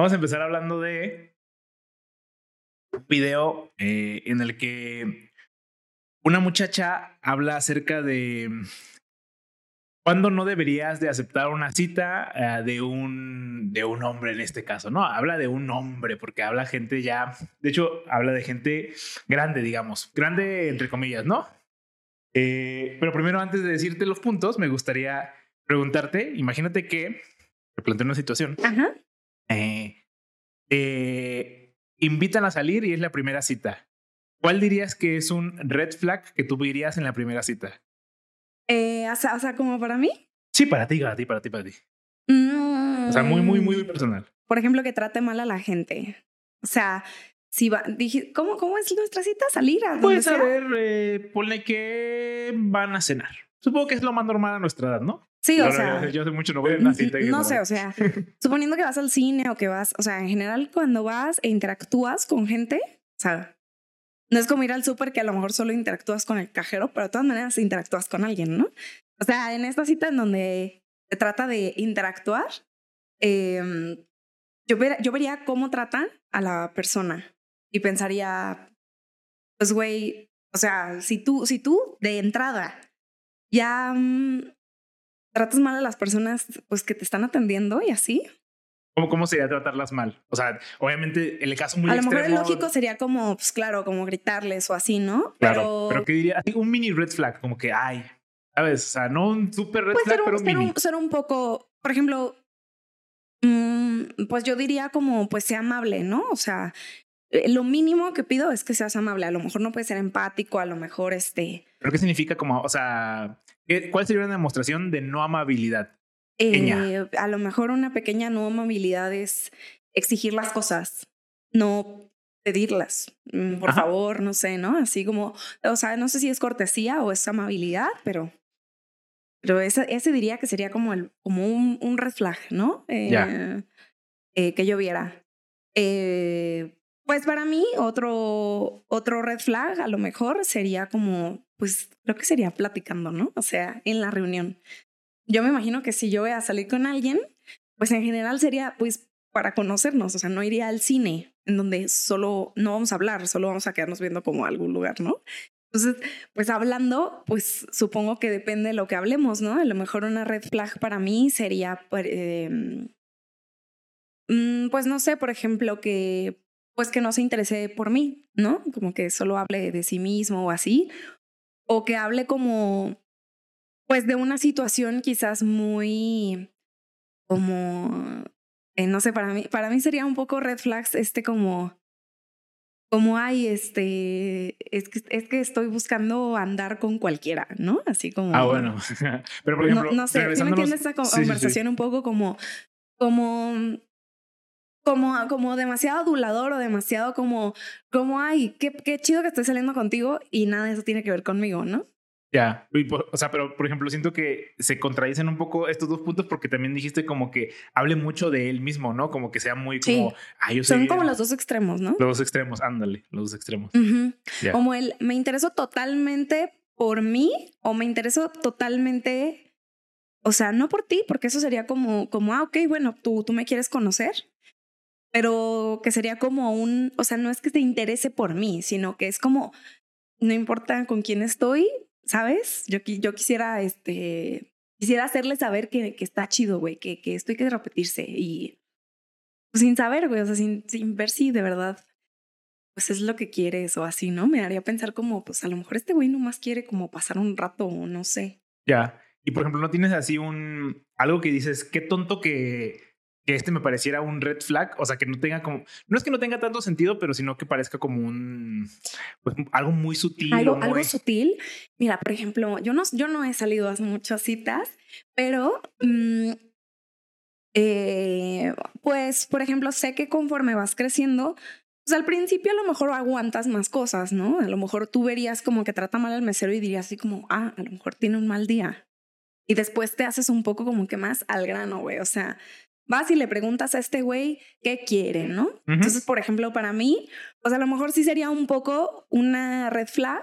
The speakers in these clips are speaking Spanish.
Vamos a empezar hablando de un video eh, en el que una muchacha habla acerca de cuándo no deberías de aceptar una cita eh, de, un, de un hombre en este caso, ¿no? Habla de un hombre porque habla gente ya, de hecho, habla de gente grande, digamos, grande entre comillas, ¿no? Eh, pero primero, antes de decirte los puntos, me gustaría preguntarte, imagínate que te planteo una situación. Ajá. Eh, eh, invitan a salir y es la primera cita. ¿Cuál dirías que es un red flag que tú dirías en la primera cita? Eh, o, sea, o sea, como para mí. Sí, para ti, para ti, para ti, para ti. Mm, O sea, muy, muy, muy personal. Por ejemplo, que trate mal a la gente. O sea, si va, dije, ¿cómo, ¿cómo es nuestra cita? Salir a Puedes saber, eh, ponle que van a cenar. Supongo que es lo más normal a nuestra edad, ¿no? Sí, o no- sea. yo hace mucho no voy a una cita. No eso, sé, o sea, suponiendo que vas al cine o que vas, o sea, en general cuando vas e interactúas con gente, o sea, no es como ir al súper que a lo mejor solo interactúas con el cajero, pero de todas maneras interactúas con alguien, ¿no? O sea, en esta cita en donde se trata de interactuar, eh, yo, ver- yo vería cómo tratan a la persona y pensaría, pues, güey, o sea, si tú, si tú de entrada ya mm, tratas mal a las personas pues que te están atendiendo y así. ¿Cómo, ¿Cómo sería tratarlas mal? O sea, obviamente, el caso muy a lo mejor el lógico sería como, pues claro, como gritarles o así, ¿no? Claro, pero, pero ¿qué diría? Así, Un mini red flag, como que, ay, ¿sabes? O sea, no un super red pues flag, ser un, pero un ser, mini. un, ser un poco, por ejemplo, mm, pues yo diría como, pues sea amable, ¿no? O sea, eh, lo mínimo que pido es que seas amable. A lo mejor no puede ser empático, a lo mejor este... ¿Pero qué significa como, o sea, ¿qué- ¿cuál sería una demostración de no amabilidad? Eh, a lo mejor una pequeña no amabilidad es exigir las cosas, no pedirlas. Mm, Por Ajá. favor, no sé, ¿no? Así como, o sea, no sé si es cortesía o es amabilidad, pero, pero ese, ese diría que sería como, el, como un, un red flag, ¿no? Eh, Ya. eh, que yo viera. Eh, pues para mí, otro, otro red flag a lo mejor sería como, pues creo que sería platicando, ¿no? O sea, en la reunión. Yo me imagino que si yo voy a salir con alguien, pues en general sería pues para conocernos, o sea, no iría al cine en donde solo no vamos a hablar, solo vamos a quedarnos viendo como algún lugar, ¿no? Entonces, pues hablando, pues supongo que depende de lo que hablemos, ¿no? A lo mejor una red flag para mí sería, eh, mm, pues no sé, por ejemplo, que pues que no se interese por mí, ¿no? Como que solo hable de sí mismo o así, o que hable como pues de una situación quizás muy como eh, no sé, para mí para mí sería un poco red flags este como como hay este es que es que estoy buscando andar con cualquiera, ¿no? Así como Ah, bueno. Pero, por ejemplo, no, no sé, ¿sí me entiendes esta co- Sí, sí, conversación un poco como, como, como, como demasiado adulador o demasiado como, como, ay, qué, qué chido que estoy saliendo contigo y nada de eso tiene que ver conmigo, ¿no? Ya, o sea, pero por ejemplo, siento que se contradicen un poco estos dos puntos porque también dijiste como que hable mucho de él mismo, ¿no? Como que sea muy Sí. como, ay, yo soy Son como los dos extremos, ¿no? los dos extremos, ándale, los dos extremos. Como el, me intereso totalmente por mí o me intereso totalmente, o sea, no por ti, porque eso sería como, como, ah, ok, bueno, tú, tú me quieres conocer, pero que sería como un, o sea, no es que te interese por mí, sino que es como, no importa con quién estoy, ¿sabes? Yo, yo quisiera, este, quisiera hacerle saber que, que está chido, güey, que, que esto que repetirse y pues, sin saber, güey, o sea, sin, sin ver si de verdad pues es lo que quieres o así, ¿no? Me haría pensar como, pues a lo mejor este güey nomás quiere como pasar un rato o no sé. Ya. Y por ejemplo, ¿no tienes así un algo que dices, qué tonto que, que este me pareciera un red flag? O sea, que no tenga como, no es que no tenga tanto sentido, pero sino que parezca como un, pues algo muy sutil. Algo, muy- algo sutil. Mira, por ejemplo, yo no, yo no he salido a muchas citas, pero mm, eh, pues, por ejemplo, sé que conforme vas creciendo, pues al principio a lo mejor aguantas más cosas, ¿no? A lo mejor tú verías como que trata mal al mesero y dirías así como, ah, a lo mejor tiene un mal día. Y después te haces un poco como que más al grano, güey. O sea, vas y le preguntas a este güey qué quiere, ¿no? Entonces, por ejemplo, para mí, pues a lo mejor sí sería un poco una red flag,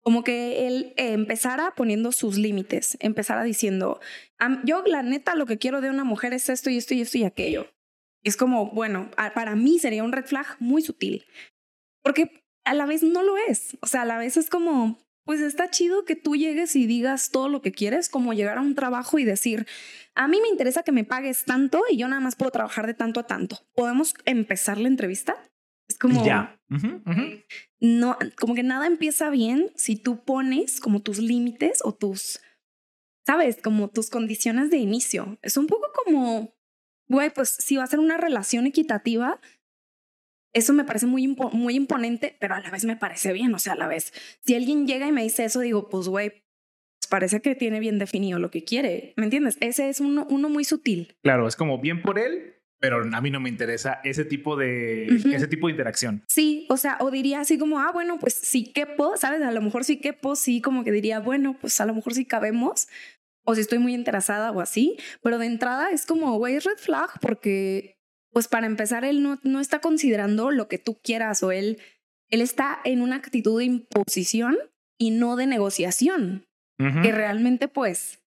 como que él eh, empezara poniendo sus límites, empezara diciendo, "Am- yo la neta lo que quiero de una mujer es esto y esto y esto y aquello. Es como, bueno, para mí sería un red flag muy sutil, porque a la vez no lo es. O sea, a la vez es como, pues está chido que tú llegues y digas todo lo que quieres, como llegar a un trabajo y decir, a mí me interesa que me pagues tanto y yo nada más puedo trabajar de tanto a tanto. ¿Podemos empezar la entrevista? Es como... Ya. No, como que nada empieza bien si tú pones como tus límites o tus, sabes, como tus condiciones de inicio. Es un poco como, güey, pues si va a ser una relación equitativa, eso me parece muy, muy imponente, pero a la vez me parece bien. O sea, a la vez, si alguien llega y me dice eso, digo, pues, güey, parece que tiene bien definido lo que quiere. ¿Me entiendes? Ese es uno, uno muy sutil. Claro, es como bien por él, pero a mí no me interesa ese tipo de ese tipo de interacción. Sí, o sea, o diría así como, ah, bueno, pues sí quepo, ¿sabes? A lo mejor sí quepo, sí, como que diría, bueno, pues a lo mejor sí cabemos, o si estoy muy interesada o así, pero de entrada es como, güey, red flag, porque pues para empezar, él no, no está considerando lo que tú quieras o él, él está en una actitud de imposición y no de negociación, que realmente pues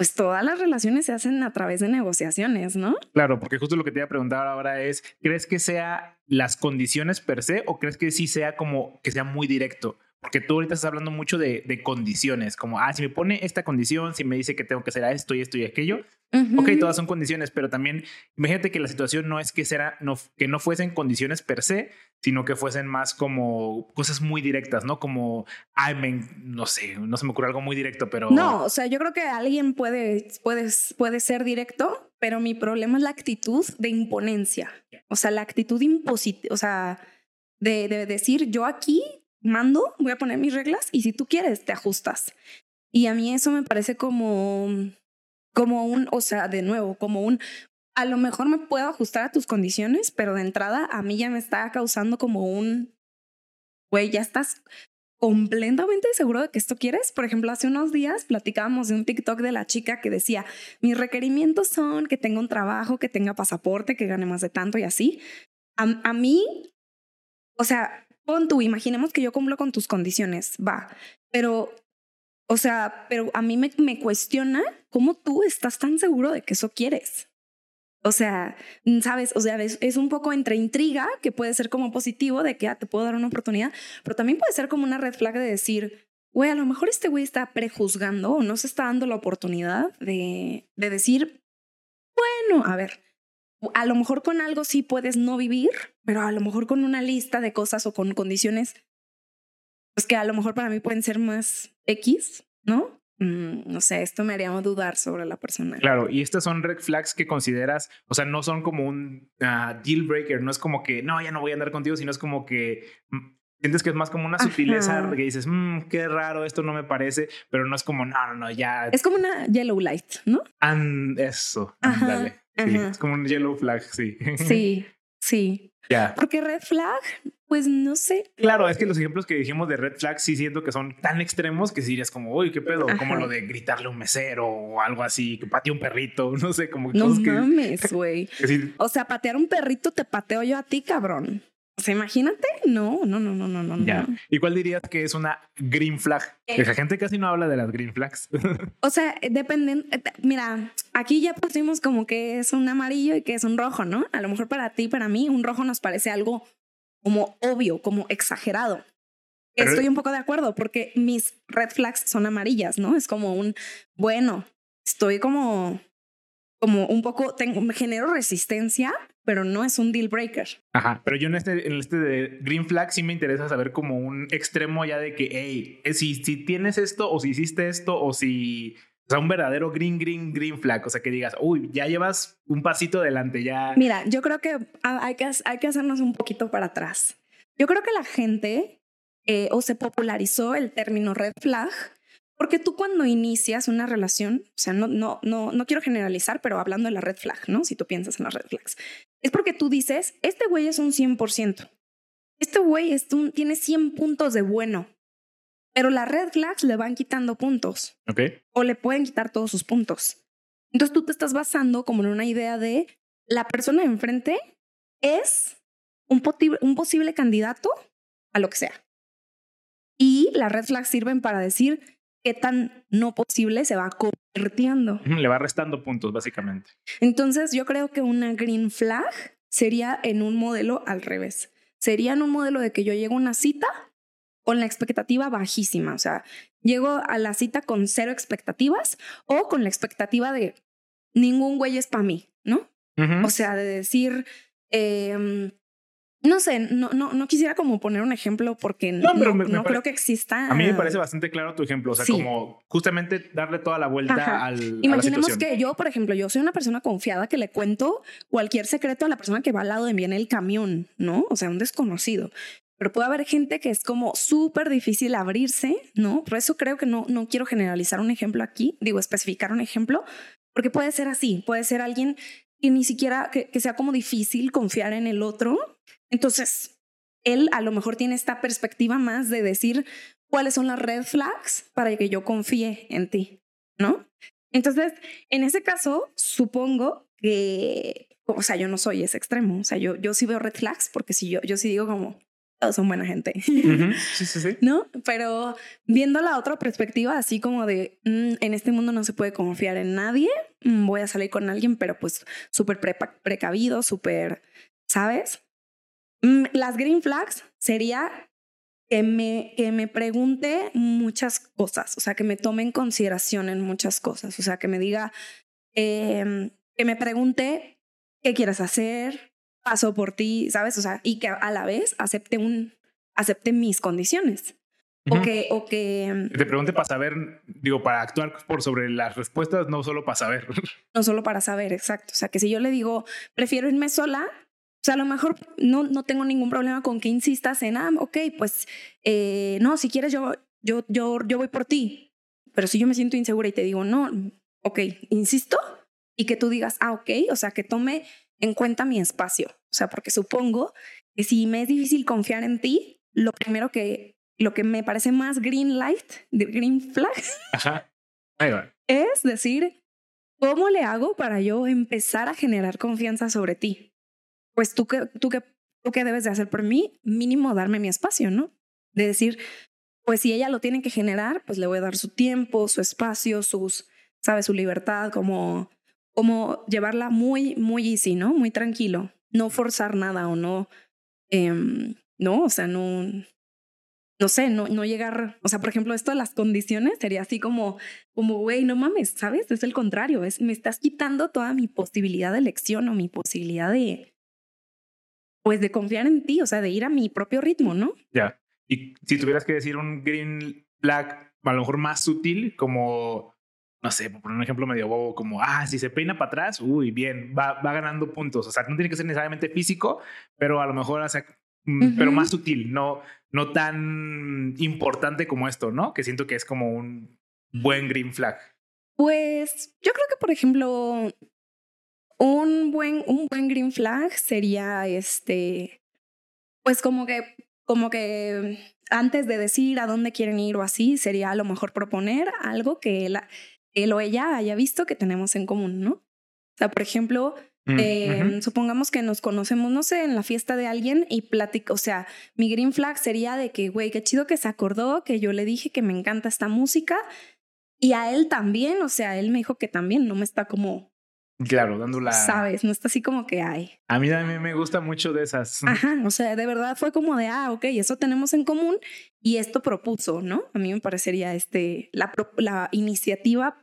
pues todas las relaciones se hacen a través de negociaciones, ¿no? Claro, porque justo lo que te iba a preguntar ahora es, ¿crees que sea las condiciones per se o crees que sí sea como que sea muy directo? Porque tú ahorita estás hablando mucho de, de, condiciones, como, ah, si me pone esta condición, si me dice que tengo que hacer esto y esto y aquello, ok, todas son condiciones, pero también imagínate que la situación no es que, será, no, que no fuesen condiciones per se, sino que fuesen más como cosas muy directas, ¿no? Como, ay, me, no sé, no se me ocurre algo muy directo, pero... No, o sea, yo creo que alguien puede, puede, puede ser directo, pero mi problema es la actitud de imponencia, o sea, la actitud impositiva, o sea, de, de decir, yo aquí mando, voy a poner mis reglas y si tú quieres, te ajustas. Y a mí eso me parece como, como un, o sea, de nuevo, como un, a lo mejor me puedo ajustar a tus condiciones, pero de entrada a mí ya me está causando como un, güey, ya estás completamente seguro de que esto quieres. Por ejemplo, hace unos días platicábamos de un TikTok de la chica que decía, mis requerimientos son que tenga un trabajo, que tenga pasaporte, que gane más de tanto y así. A, a mí, o sea, Pon tú, imaginemos que yo cumplo con tus condiciones, va, pero, o sea, pero a mí me, cuestiona cómo tú estás tan seguro de que eso quieres. O sea, sabes, o sea, es, un poco entre intriga, que puede ser como positivo, de que ah, te puedo dar una oportunidad, pero también puede ser como una red flag de decir, güey, a lo mejor este güey está prejuzgando o no se está dando la oportunidad de, de decir, bueno, a ver, a lo mejor con algo sí puedes no vivir, pero a lo mejor con una lista de cosas o con condiciones, pues que a lo mejor para mí pueden ser más X, ¿no? Mm, no sé, esto me haría dudar sobre la persona. Claro, y estas son red flags que consideras, o sea, no son como un ah, deal breaker, no es como que, no, ya no voy a andar contigo, sino es como que mm, sientes que es más como una sutileza que dices, mmm, qué raro, esto no me parece, pero no es como, no, no, no, ya. Es como una yellow light, ¿no? And eso, ándale. Sí, es como un yellow flag, sí. Sí, sí. Ya. Porque red flag, pues no sé. Claro, es que los ejemplos que dijimos de red flag sí siento que son tan extremos que si dirías como, uy, qué pedo, como lo de gritarle a un mesero o algo así, que patee un perrito, no sé, como No mames, güey. o sea, patear un perrito te pateo yo a ti, cabrón. O sea, imagínate, no, no, no, no, no, no. Ya. ¿Y cuál dirías que es una green flag? Eh, la gente casi no habla de las green flags. o sea, dependen. Eh, mira, aquí ya pusimos como que es un amarillo y que es un rojo, ¿no? A lo mejor para ti, para mí, un rojo nos parece algo como obvio, como exagerado. Estoy un poco de acuerdo porque mis red flags son amarillas, ¿no? Es como un, bueno, estoy como, como un poco, tengo, me genero resistencia pero no es un deal breaker. Ajá, pero yo en este, en este de Green Flag sí me interesa saber como un extremo ya de que, hey, eh, si, si tienes esto o si hiciste esto o si... O sea, un verdadero green, green, green flag. O sea, que digas, uy, ya llevas un pasito adelante, ya. Mira, yo creo que hay que, hay que hacernos un poquito para atrás. Yo creo que la gente eh, o se popularizó el término red flag porque tú cuando inicias una relación, o sea, no, no, no, no quiero generalizar, pero hablando de la red flag, ¿no? Si tú piensas en las red flags, es porque tú dices, este güey es un 100%. Este güey tiene 100 puntos de bueno, pero las red flags le van quitando puntos. Ok. O le pueden quitar todos sus puntos. Entonces tú te estás basando como en una idea de la persona de enfrente es un, un posible candidato a lo que sea. Y las red flags sirven para decir, qué tan no posible se va convirtiendo. Le va restando puntos, básicamente. Entonces, yo creo que una green flag sería en un modelo al revés. Sería en un modelo de que yo llego a una cita con la expectativa bajísima, o sea, llego a la cita con cero expectativas o con la expectativa de ningún güey es para mí, ¿no? O sea, de decir, eh, no sé, no, no, no quisiera como poner un ejemplo porque no, no, creo que exista. A mí me parece bastante claro tu ejemplo. O sea, como justamente darle toda la vuelta al. Imaginemos que yo, por ejemplo, yo soy una persona confiada que le cuento cualquier secreto a la persona que va al lado de mí en el camión, ¿no? O sea, un desconocido. Pero puede haber gente que es como súper difícil abrirse, ¿no? Por eso creo que no, no quiero generalizar un ejemplo aquí, digo, especificar un ejemplo, porque puede ser así, puede ser alguien que ni siquiera, que, que sea como difícil confiar en el otro entonces, él a lo mejor tiene esta perspectiva más de decir cuáles son las red flags para que yo confíe en ti, ¿no? Entonces, en ese caso, supongo que, o sea, yo no soy ese extremo, o sea, yo, yo sí veo red flags porque si yo, yo sí digo como, todos son buena gente. Sí, sí, sí. ¿No? Pero viendo la otra perspectiva, así como de, mm, en este mundo no se puede confiar en nadie, mm, voy a salir con alguien, pero pues súper precavido, súper, ¿sabes? Mm, las green flags sería que me, que me pregunte muchas cosas, o sea, que me tome en consideración en muchas cosas, o sea, que me diga, em, que me pregunte qué quieres hacer, paso por ti, ¿sabes? O sea, y que a la vez acepte, un, acepte mis condiciones. O que, o que... Te pregunte para saber, digo, para actuar por sobre las respuestas, no solo para saber. No solo para saber, exacto. O sea, que si yo le digo, prefiero irme sola, o sea, a lo mejor no, no tengo ningún problema con que insistas en, ah, ok, pues, eh, no, si quieres yo, yo, yo, yo voy por ti. Pero si yo me siento insegura y te digo, no, ok, insisto, y que tú digas, ah, ok, o sea, que tome en cuenta mi espacio. O sea, porque supongo que si me es difícil confiar en ti, lo primero que, lo que me parece más green light, de green flag, Ajá. Ahí va. es decir, ¿cómo le hago para yo empezar a generar confianza sobre ti? pues tú que, tú que, tú que debes de hacer por mí, mínimo darme mi espacio, ¿no? De decir, pues si ella lo tiene que generar, pues le voy a dar su tiempo, su espacio, sus, ¿sabes? Su libertad, como, como llevarla muy, muy easy, ¿no? Muy tranquilo. No forzar nada o no, eh, no, o sea, no, no sé, no, no llegar, o sea, por ejemplo, esto de las condiciones sería así como, como, güey, no mames, ¿sabes? Es el contrario, es, me estás quitando toda mi posibilidad de elección o mi posibilidad de, pues de confiar en ti, o sea, de ir a mi propio ritmo, ¿no? Ya. Y si tuvieras que decir un green flag a lo mejor más sutil, como, no sé, por poner un ejemplo medio bobo, como, ah, si se peina para atrás, uy, bien, va, va ganando puntos. O sea, no tiene que ser necesariamente físico, pero a lo mejor, o sea, mm, pero más sutil, no, no tan importante como esto, ¿no? Que siento que es como un buen green flag. Pues yo creo que, por ejemplo, un buen, un buen green flag sería este, pues como que, como que antes de decir a dónde quieren ir o así, sería a lo mejor proponer algo que él, él o ella haya visto que tenemos en común, ¿no? O sea, por ejemplo, mm, em, supongamos que nos conocemos, no sé, en la fiesta de alguien y platico, o sea, mi green flag sería de que, güey, qué chido que se acordó, que yo le dije que me encanta esta música y a él también, o sea, él me dijo que también no me está como Claro, dando la... Sabes, no está así como que hay. A mí también me gusta mucho de esas. Ajá, o sea, de verdad fue como de, ah, ok, eso tenemos en común y esto propuso, ¿no? A mí me parecería este, la, la iniciativa,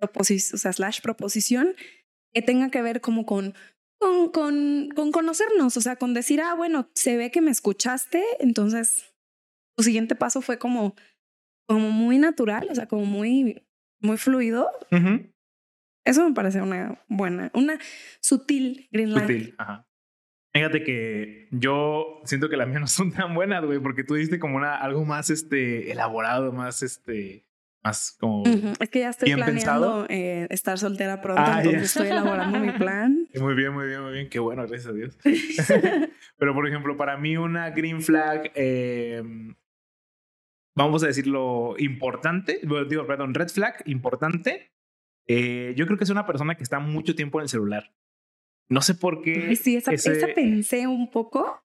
o sea, slash proposición, que tenga que ver como con, con, con, con conocernos, o sea, con decir, ah, bueno, se ve que me escuchaste, entonces tu siguiente paso fue como, como muy natural, o sea, como muy, muy fluido. Eso me parece una buena, una sutil green light. Sutil, ajá. Fíjate que yo siento que las mías no son tan buenas, güey, porque tú diste como una, algo más este, elaborado, más este, más como. Es que ya estoy planeando eh, estar soltera pronto, ah, entonces estoy elaborando mi plan. Muy bien, muy bien, muy bien. Qué bueno, gracias a Dios. Pero por ejemplo, para mí, una green flag, eh, vamos a decirlo importante, digo, perdón, red flag importante, eh, yo creo que es una persona que está mucho tiempo en el celular. No sé por qué. Sí, esa, esa pensé un poco,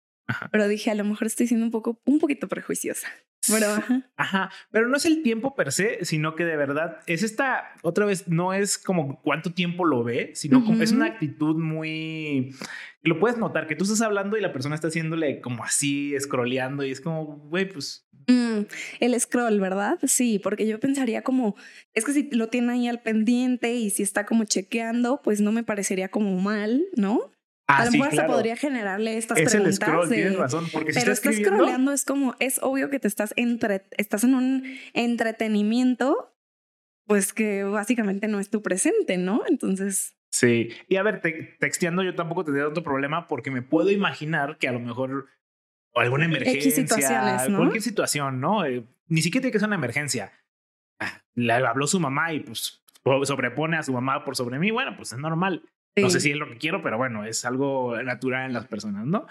pero dije, a lo mejor estoy siendo un poco, un poquito prejuiciosa. Pero, ajá. Ajá, pero no es el tiempo per se, sino que de verdad es esta, otra vez, no es como cuánto tiempo lo ve, sino como es una actitud muy... Lo puedes notar, que tú estás hablando y la persona está haciéndole como así, scrolleando y es como, güey, pues... Mm, el scroll, ¿verdad? Sí, porque yo pensaría como, es que si lo tiene ahí al pendiente y si está como chequeando, pues no me parecería como mal, ¿no? Ah, a lo sí, mejor hasta claro. podría generarle estas Es el preguntas. scroll, de- tienes razón, porque si Pero está estás scrolleando, es como, es obvio que te estás entre, estás en un entretenimiento, pues que básicamente no es tu presente, ¿no? Entonces, Sí, y a ver, te- texteando yo tampoco tendría tanto problema porque me puedo imaginar que a lo mejor alguna emergencia, ¿no? cualquier situación, ¿no? Eh, ni siquiera tiene que ser una emergencia. Ah, Le habló su mamá y pues sobrepone a su mamá por sobre mí. Bueno, pues es normal. No sé si es lo que quiero, pero bueno, es algo natural en las personas, ¿no?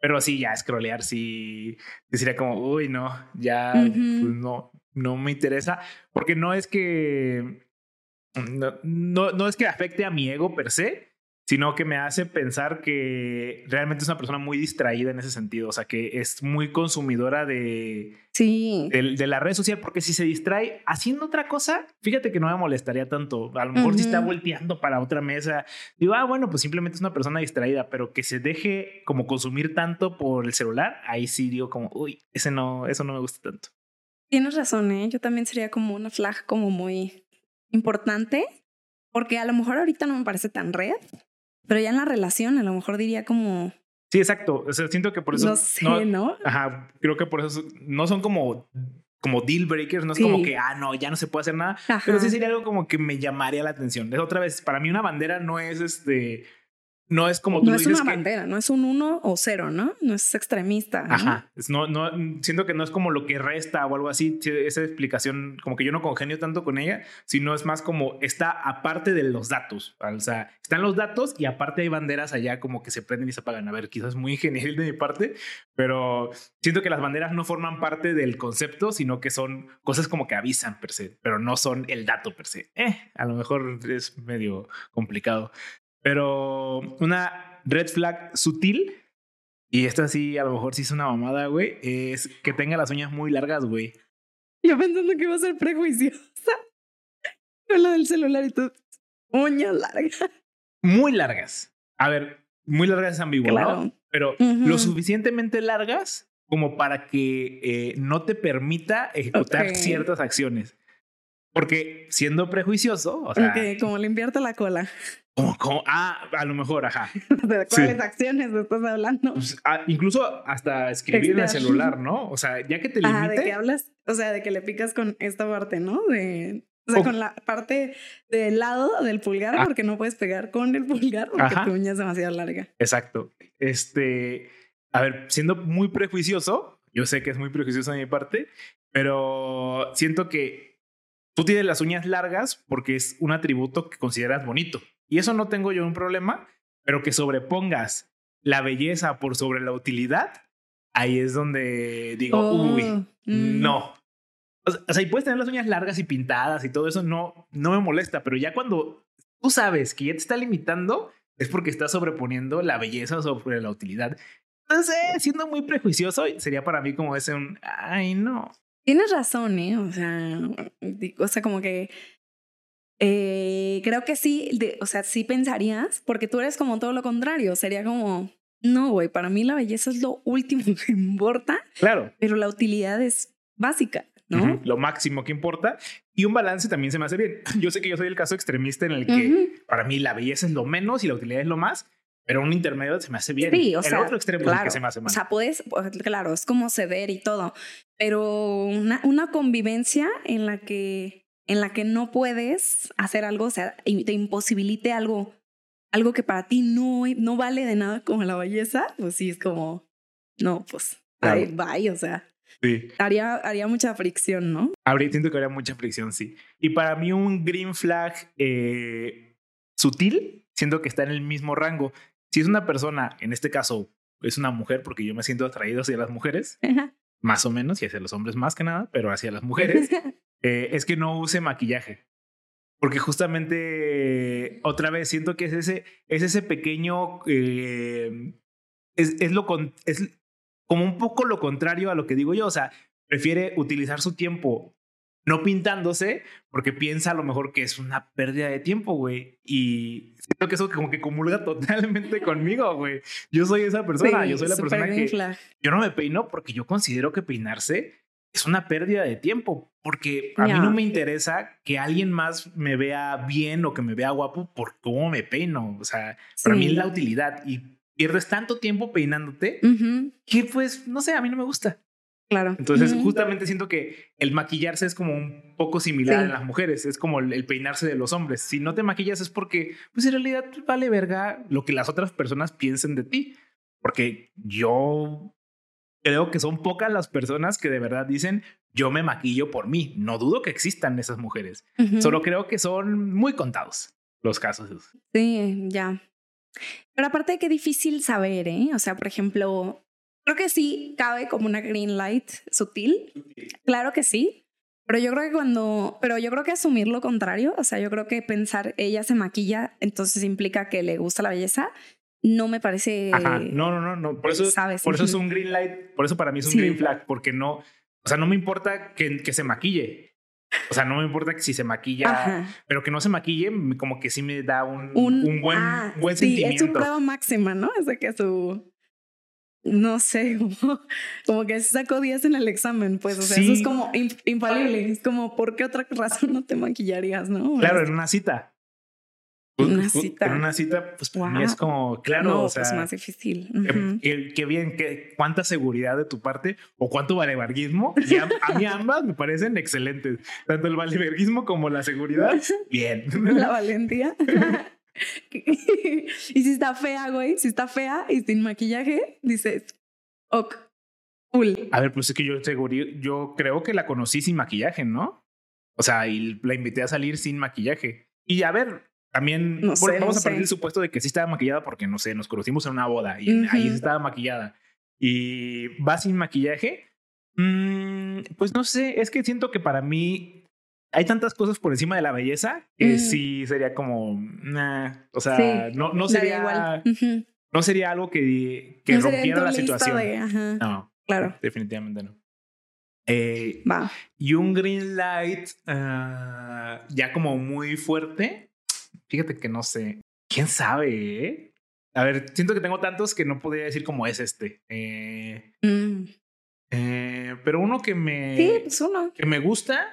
Pero sí, ya scrollear, sí, sería como, uy, no, ya pues, no, no me interesa, porque no es que, no, no, no es que afecte a mi ego per se, sino que me hace pensar que realmente es una persona muy distraída en ese sentido, o sea, que es muy consumidora de, Sí. de, de la red social, porque si se distrae haciendo otra cosa, fíjate que no me molestaría tanto. A lo mejor si está volteando para otra mesa, digo, ah, bueno, pues simplemente es una persona distraída, pero que se deje como consumir tanto por el celular, ahí sí digo como, uy, ese no, eso no me gusta tanto. Tienes razón, ¿eh? Yo también sería como una flag como muy importante, porque a lo mejor ahorita no me parece tan red, pero ya en la relación a lo mejor diría como, Sí, exacto. O sea, siento que por eso no sé, ¿no? Ajá, creo que por eso no son como como deal breakers, no es Sí. como que, ah, no, ya no se puede hacer nada, Ajá. pero sí sería algo como que me llamaría la atención. Es otra vez, para mí una bandera no es este, no es como tú no es dices una que- bandera, no es un uno o cero, ¿no? No es extremista. ¿no? Ajá, es no, no, siento que no es como lo que resta o algo así, sí, esa explicación, como que yo no congenio tanto con ella, sino es más como está aparte de los datos, o sea, están los datos y aparte hay banderas allá como que se prenden y se apagan. A ver, quizás muy genial de mi parte, pero siento que las banderas no forman parte del concepto, sino que son cosas como que avisan per se, pero no son el dato per se. Eh, a lo mejor es medio complicado, pero una red flag sutil y esta sí, a lo mejor sí es una mamada, güey. Es que tenga las uñas muy largas, güey. Yo pensando que iba a ser prejuiciosa con lo del celular y todo. Uñas largas. Muy largas. A ver, muy largas es ambiguo, ¿no? Claro. Pero lo suficientemente largas como para que eh, no te permita ejecutar ciertas acciones. Porque siendo prejuicioso, o sea, Ok, como limpiarte la cola. como, como- ah, a lo mejor, ajá. ¿De Sí. cuáles acciones estás hablando? Pues, ah, incluso hasta escribir en el celular, ¿no? O sea, ya que te Ah, de limite, que hablas, o sea, de que le picas con esta parte, ¿no? De, o sea, Oh. con la parte del lado del pulgar, Ah. porque no puedes pegar con el pulgar porque Ajá. tu uña es demasiado larga. Exacto. Este, a ver, siendo muy prejuicioso, yo sé que es muy prejuicioso de mi parte, pero siento que tú tienes las uñas largas porque es un atributo que consideras bonito. Y eso no tengo yo un problema, pero que sobrepongas la belleza por sobre la utilidad, ahí es donde digo, Oh, uy, mm. no. O sea, y puedes tener las uñas largas y pintadas y todo eso, no, no me molesta, pero ya cuando tú sabes que ya te está limitando, es porque estás sobreponiendo la belleza sobre la utilidad. Entonces, eh, siendo muy prejuicioso, sería para mí como ese un, ay, no. Tienes razón, ¿eh? O sea, o sea, como que eh, creo que sí, de- o sea, sí pensarías, porque tú eres como todo lo contrario, sería como, no, güey, para mí la belleza es lo último que importa, Claro, pero la utilidad es básica, ¿no? lo máximo que importa. Y un balance también se me hace bien. Yo sé que yo soy el caso extremista en el que para mí la belleza es lo menos y la utilidad es lo más, pero un intermedio se me hace bien. Sí, o el sea, otro extremo es el claro. que se me hace O mal. sea, puedes, pues, claro, es como ceder y todo, pero una, una convivencia en la que en la que no puedes hacer algo, o sea, te imposibilite algo, algo que para ti no, no vale de nada como la belleza, pues sí es como, no, pues, Claro. bye, bye, o sea, sí. haría, haría mucha fricción, ¿no? Habría, siento que habría mucha fricción, sí. Y para mí un green flag eh, sutil, siento que está en el mismo rango. Si es una persona, en este caso es una mujer, porque yo me siento atraído hacia las mujeres, más o menos, y hacia los hombres más que nada, pero hacia las mujeres, eh, es que no use maquillaje. Porque justamente, otra vez, siento que es ese, es ese pequeño, eh, es, es lo con, es como un poco lo contrario a lo que digo yo. O sea, prefiere utilizar su tiempo no pintándose porque piensa a lo mejor que es una pérdida de tiempo, güey. Y siento que eso como que comulga totalmente conmigo, güey. Yo soy esa persona, yo soy la persona que yo no me peino porque yo considero que peinarse es una pérdida de tiempo, porque a mí no me interesa que alguien más me vea bien o que me vea guapo por cómo me peino. O sea, para mí es la utilidad y pierdes tanto tiempo peinándote que pues, no sé, a mí no me gusta. Claro. Entonces, justamente siento que el maquillarse es como un poco similar en las mujeres, es como el, peinarse de los hombres. Si no te maquillas es porque, pues en realidad vale verga lo que las otras personas piensen de ti. Porque yo creo que son pocas las personas que de verdad dicen, yo me maquillo por mí. No dudo que existan esas mujeres. Solo creo que son muy contados los casos. Sí, ya. Pero aparte, qué difícil saber, ¿eh? O sea, por ejemplo, Creo que sí cabe como una green light sutil. Claro que sí. Pero yo creo que cuando, pero yo creo que asumir lo contrario, o sea, yo creo que pensar ella se maquilla, entonces implica que le gusta la belleza, no me parece. No, no, no, no. Por eso, por eso es un green light, por eso para mí es un green flag, porque no, o sea, no me importa que, que se maquille. O sea, no me importa que si se maquilla, pero que no se maquille, como que sí me da un, un, buen, ah, buen sí, sentimiento. Es su prueba máxima, ¿no? Es de que su no sé, como, que sacó 10 en el examen, pues, o sea, eso es como infalible. Es como, ¿por qué otra razón no te maquillarías, no? Claro, en una cita. Una cita. En una cita, pues para mí es como, claro, no, o sea, pues más difícil. qué, bien, qué, cuánta seguridad de tu parte o cuánto valeverguismo. a, mí ambas me parecen excelentes. Tanto el valeverguismo como la seguridad, bien. La valentía. y si está fea, güey, si está fea y sin maquillaje, dices, ok, cool. A ver, pues es que yo seguro, yo creo que la conocí sin maquillaje, ¿no? O sea, y la invité a salir sin maquillaje. Y a ver, también vamos a partir del supuesto de que sí estaba maquillada porque, no sé, nos conocimos en una boda y ahí estaba maquillada. Y va sin maquillaje. Mm, pues no sé, es que siento que para mí hay tantas cosas por encima de la belleza que sí sería como, o sea, no, no sería, no sería algo que, que rompiera la situación. No, claro, definitivamente no. Eh, Va. Y un green light ah, ya como muy fuerte. Fíjate que no sé. ¿Quién sabe? Eh? A ver, siento que tengo tantos que no podría decir cómo es este. Eh, mm. pero uno que me. Sí, pues uno. Que me gusta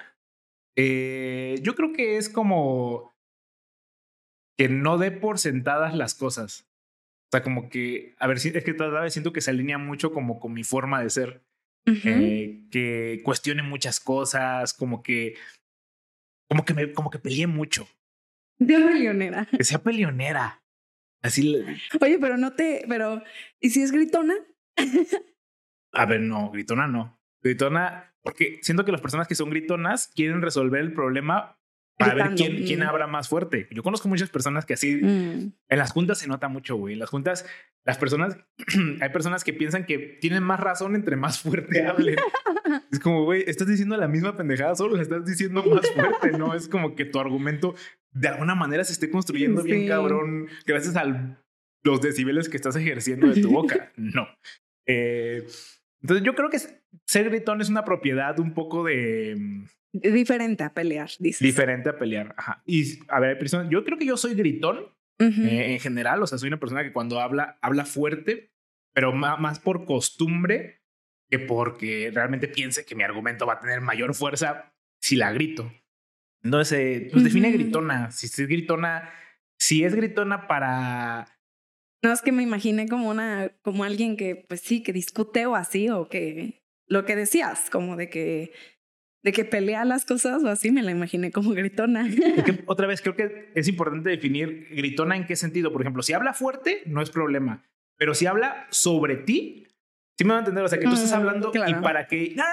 eh, yo creo que es como que no dé por sentadas las cosas. O sea, como que, a ver, es que toda vez siento que se alinea mucho como con mi forma de ser. Eh, que cuestione muchas cosas, como que, como que me, como que peleé mucho. De peleonera. Que sea peleonera. Así. Oye, pero no te, pero, ¿y si es gritona? a ver, no, gritona no. Gritona, porque siento que las personas que son gritonas quieren resolver el problema para ver quién, quién mm. habla más fuerte. Yo conozco muchas personas que así, mm. en las juntas se nota mucho, güey. En las juntas, las personas, hay personas que piensan que tienen más razón entre más fuerte hablen. es como, güey, estás diciendo la misma pendejada, solo la estás diciendo más fuerte, ¿no? Es como que tu argumento de alguna manera se esté construyendo bien cabrón gracias a los decibeles que estás ejerciendo de tu boca. No. Eh, entonces yo creo que ser gritón es una propiedad un poco de... Mm, diferente a pelear, dices. Diferente a pelear, ajá. Y a ver, yo creo que yo soy gritón eh, en general, o sea, soy una persona que cuando habla, habla fuerte, pero más, por costumbre que porque realmente piense que mi argumento va a tener mayor fuerza si la grito. Entonces, eh, pues define gritona. Si es gritona, si es gritona para no es que me imaginé como una, como alguien que, pues sí, que discute o así, o que lo que decías, como de que, de que pelea las cosas o así, me la imaginé como gritona. otra vez, creo que es importante definir gritona en qué sentido. Por ejemplo, si habla fuerte, no es problema, pero si habla sobre ti, Sí me va a entender, o sea, que tú estás mm, hablando y para que...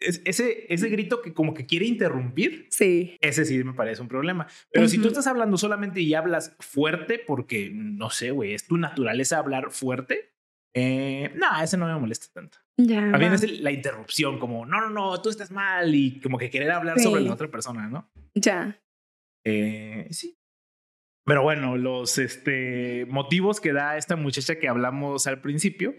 Ese, ese grito que como que quiere interrumpir, sí. ese sí me parece un problema. Pero si tú estás hablando solamente y hablas fuerte, porque, no sé, güey, es tu naturaleza hablar fuerte, eh, no, ese no me molesta tanto. Ya. También es la interrupción, como, no, no, no, tú estás mal y como que querer hablar sobre la otra persona, ¿no? Ya. Eh, sí, pero bueno, los este, motivos que da esta muchacha que hablamos al principio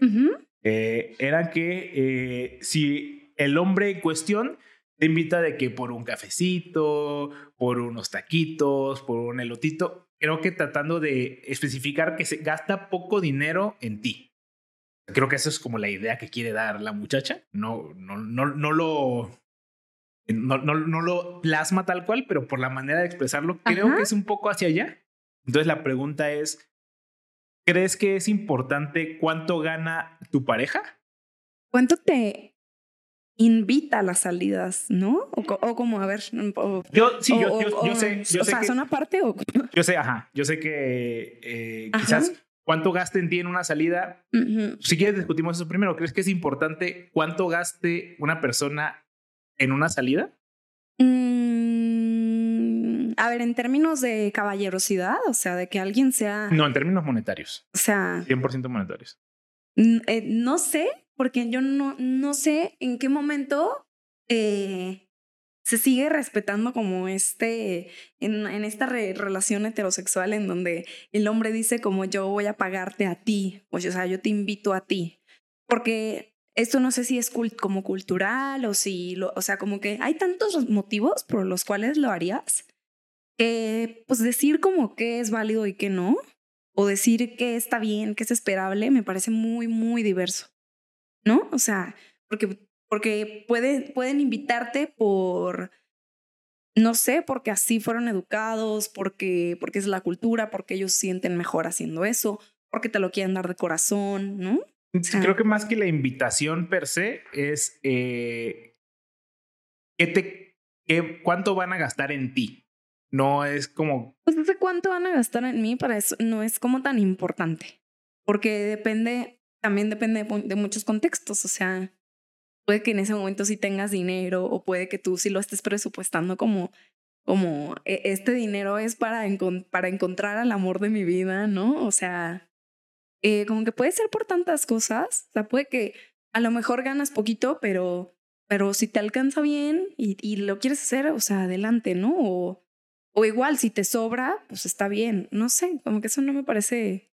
eh, eran que si el hombre en cuestión te invita de que por un cafecito, por unos taquitos, por un elotito, creo que tratando de especificar que se gasta poco dinero en ti. Creo que eso es como la idea que quiere dar la muchacha. No, no, no, no lo. No, no, no lo plasma tal cual, pero por la manera de expresarlo, creo que es un poco hacia allá. Entonces la pregunta es: ¿crees que es importante cuánto gana tu pareja? ¿Cuánto te invita a las salidas, ¿no? O, como, a ver. yo, sí, yo, yo, sé. o sea, ¿son aparte o.? Yo sé, ajá. Yo sé que eh, quizás cuánto gaste en ti en una salida. Si quieres, discutimos eso primero. ¿Crees que es importante cuánto gaste una persona en una salida? Mm, a ver, en términos de caballerosidad, o sea, de que alguien sea. No, en términos monetarios. O sea. 100% monetarios. Eh, no sé, porque yo no, no sé en qué momento eh, se sigue respetando como este, en, en esta relación heterosexual en donde el hombre dice como yo voy a pagarte a ti, o sea, yo te invito a ti, porque esto no sé si es como cultural o si, lo, o sea, como que hay tantos motivos por los cuales lo harías, que pues decir como que es válido y que no, o decir que está bien, que es esperable, me parece muy, muy diverso. ¿no? O sea, porque, porque pueden invitarte por, no sé, porque así fueron educados, porque, porque es la cultura, porque ellos sienten mejor haciendo eso, porque te lo quieren dar de corazón, ¿no? Creo que más que la invitación per se es eh, te, qué, cuánto van a gastar en ti. No es como... Pues no sé cuánto van a gastar en mí para eso, no es como tan importante, porque depende también depende de muchos contextos, o sea, puede que en ese momento sí tengas dinero o puede que tú sí lo estés presupuestando como, como e, este dinero es para, para encontrar al amor de mi vida, ¿no? O sea, eh, como que puede ser por tantas cosas, o sea, puede que a lo mejor ganas poquito, pero, pero si te alcanza bien y, y lo quieres hacer, o sea, adelante, ¿no? O, o igual, si te sobra, pues está bien, no sé, como que eso no me parece...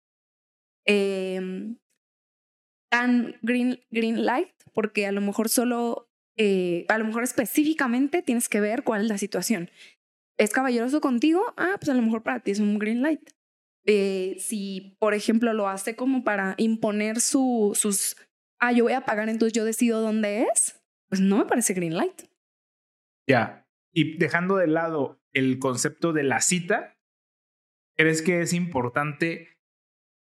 Eh, tan green, green light, porque a lo mejor solo, eh, a lo mejor específicamente tienes que ver cuál es la situación. ¿Es caballeroso contigo? Ah, pues a lo mejor para ti es un green light. Eh, si, por ejemplo, lo hace como para imponer su, sus, ah, yo voy a pagar, entonces yo decido dónde es, pues no me parece green light. Ya. Y dejando de lado el concepto de la cita, ¿crees que es importante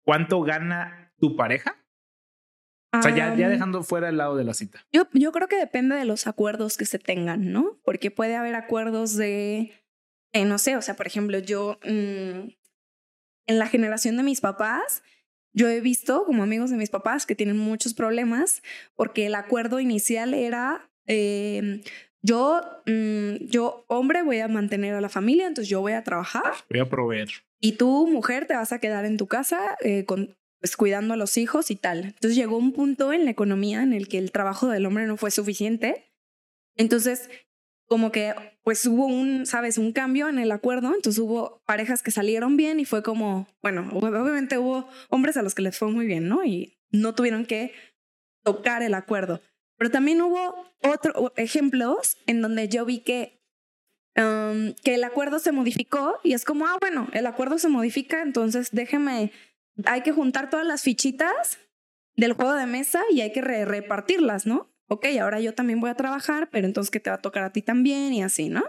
cuánto gana tu pareja? O sea, ya, dejando fuera el lado de la cita. Yo, yo creo que depende de los acuerdos que se tengan, ¿no? Porque puede haber acuerdos de, eh, no sé, o sea, por ejemplo, yo mm, en la generación de mis papás, yo he visto como amigos de mis papás que tienen muchos problemas porque el acuerdo inicial era, em, yo, mm, yo, hombre, voy a mantener a la familia, entonces yo voy a trabajar. Voy a proveer. Y tú, mujer, te vas a quedar en tu casa eh, con, pues cuidando a los hijos y tal. Entonces llegó un punto en la economía en el que el trabajo del hombre no fue suficiente. Entonces, como que pues hubo un, sabes, un cambio en el acuerdo, entonces hubo parejas que salieron bien y fue como, bueno, obviamente hubo hombres a los que les fue muy bien, ¿no? Y no tuvieron que tocar el acuerdo. Pero también hubo otros ejemplos en donde yo vi que, um, que el acuerdo se modificó y es como, ah, bueno, el acuerdo se modifica, entonces déjeme hay que juntar todas las fichitas del juego de mesa y hay que repartirlas, ¿no? Ok, ahora yo también voy a trabajar, pero entonces que te va a tocar a ti también y así, ¿no?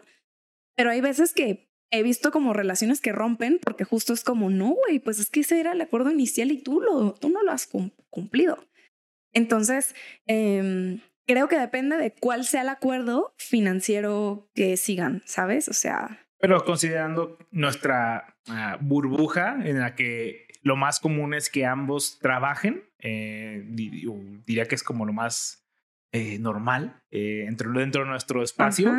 Pero hay veces que he visto como relaciones que rompen porque justo es como, no, güey, pues es que ese era el acuerdo inicial y tú, lo, tú no lo has cumplido. Entonces, em, creo que depende de cuál sea el acuerdo financiero que sigan, ¿sabes? O sea... Pero considerando nuestra ah, burbuja en la que lo más común es que ambos trabajen. Eh, diría que es como lo más eh, normal eh, dentro, dentro de nuestro espacio.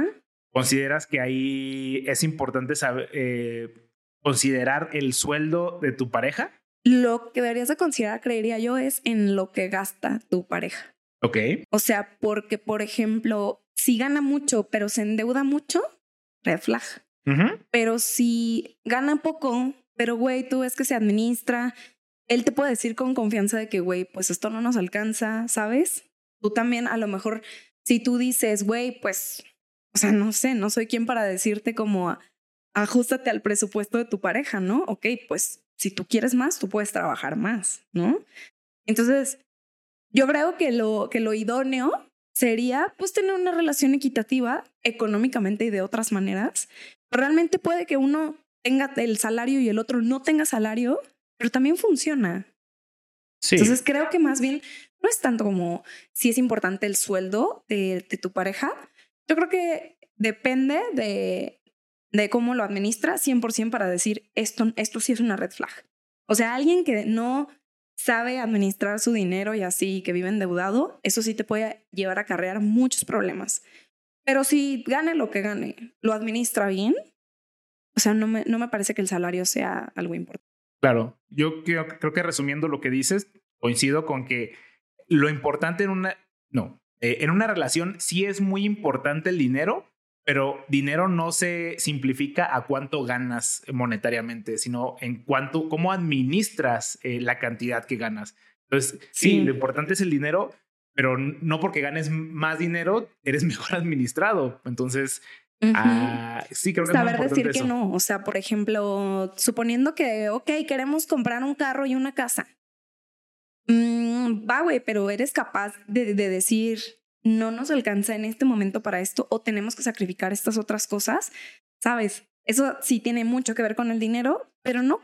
¿Consideras que ahí es importante saber, considerar el sueldo de tu pareja? Lo que deberías de considerar, creería yo, es en lo que gasta tu pareja. Ok. O sea, porque, por ejemplo, si gana mucho, pero se endeuda mucho, red flag. Pero si gana poco, pero, güey, tú ves que se administra. Él te puede decir con confianza de que, güey, pues esto no nos alcanza, ¿sabes? Tú también a lo mejor si tú dices, güey, pues, o sea, no sé, no soy quien para decirte como ajustate al presupuesto de tu pareja, ¿no? Ok, pues si tú quieres más, tú puedes trabajar más, ¿no? Entonces, yo creo que lo, que lo idóneo sería pues tener una relación equitativa económicamente y de otras maneras. Realmente puede que uno tenga el salario y el otro no tenga salario, pero también funciona. Sí. Entonces creo que más bien no es tanto como si es importante el sueldo de, de tu pareja. Yo creo que depende de, de cómo lo administra 100% para decir esto, esto sí es una red flag. O sea, alguien que no sabe administrar su dinero y así, que vive endeudado, eso sí te puede llevar a acarrear muchos problemas. Pero si gane lo que gane, lo administra bien, o sea, no me, no me parece que el salario sea algo importante. Claro, yo creo, creo que resumiendo lo que dices, coincido con que lo importante en una, no, eh, en una relación sí es muy importante el dinero, pero dinero no se simplifica a cuánto ganas monetariamente, sino en cuánto, cómo administras eh, la cantidad que ganas. Entonces, sí. lo importante es el dinero, pero no porque ganes más dinero, eres mejor administrado. Entonces, ah, sí, creo que Saber decir que no. O sea, por ejemplo, suponiendo que, ok, queremos comprar un carro y una casa. Mm, va, güey, pero eres capaz de decir, no nos alcanza en este momento para esto o tenemos que sacrificar estas otras cosas, ¿sabes? Eso sí tiene mucho que ver con el dinero, pero no,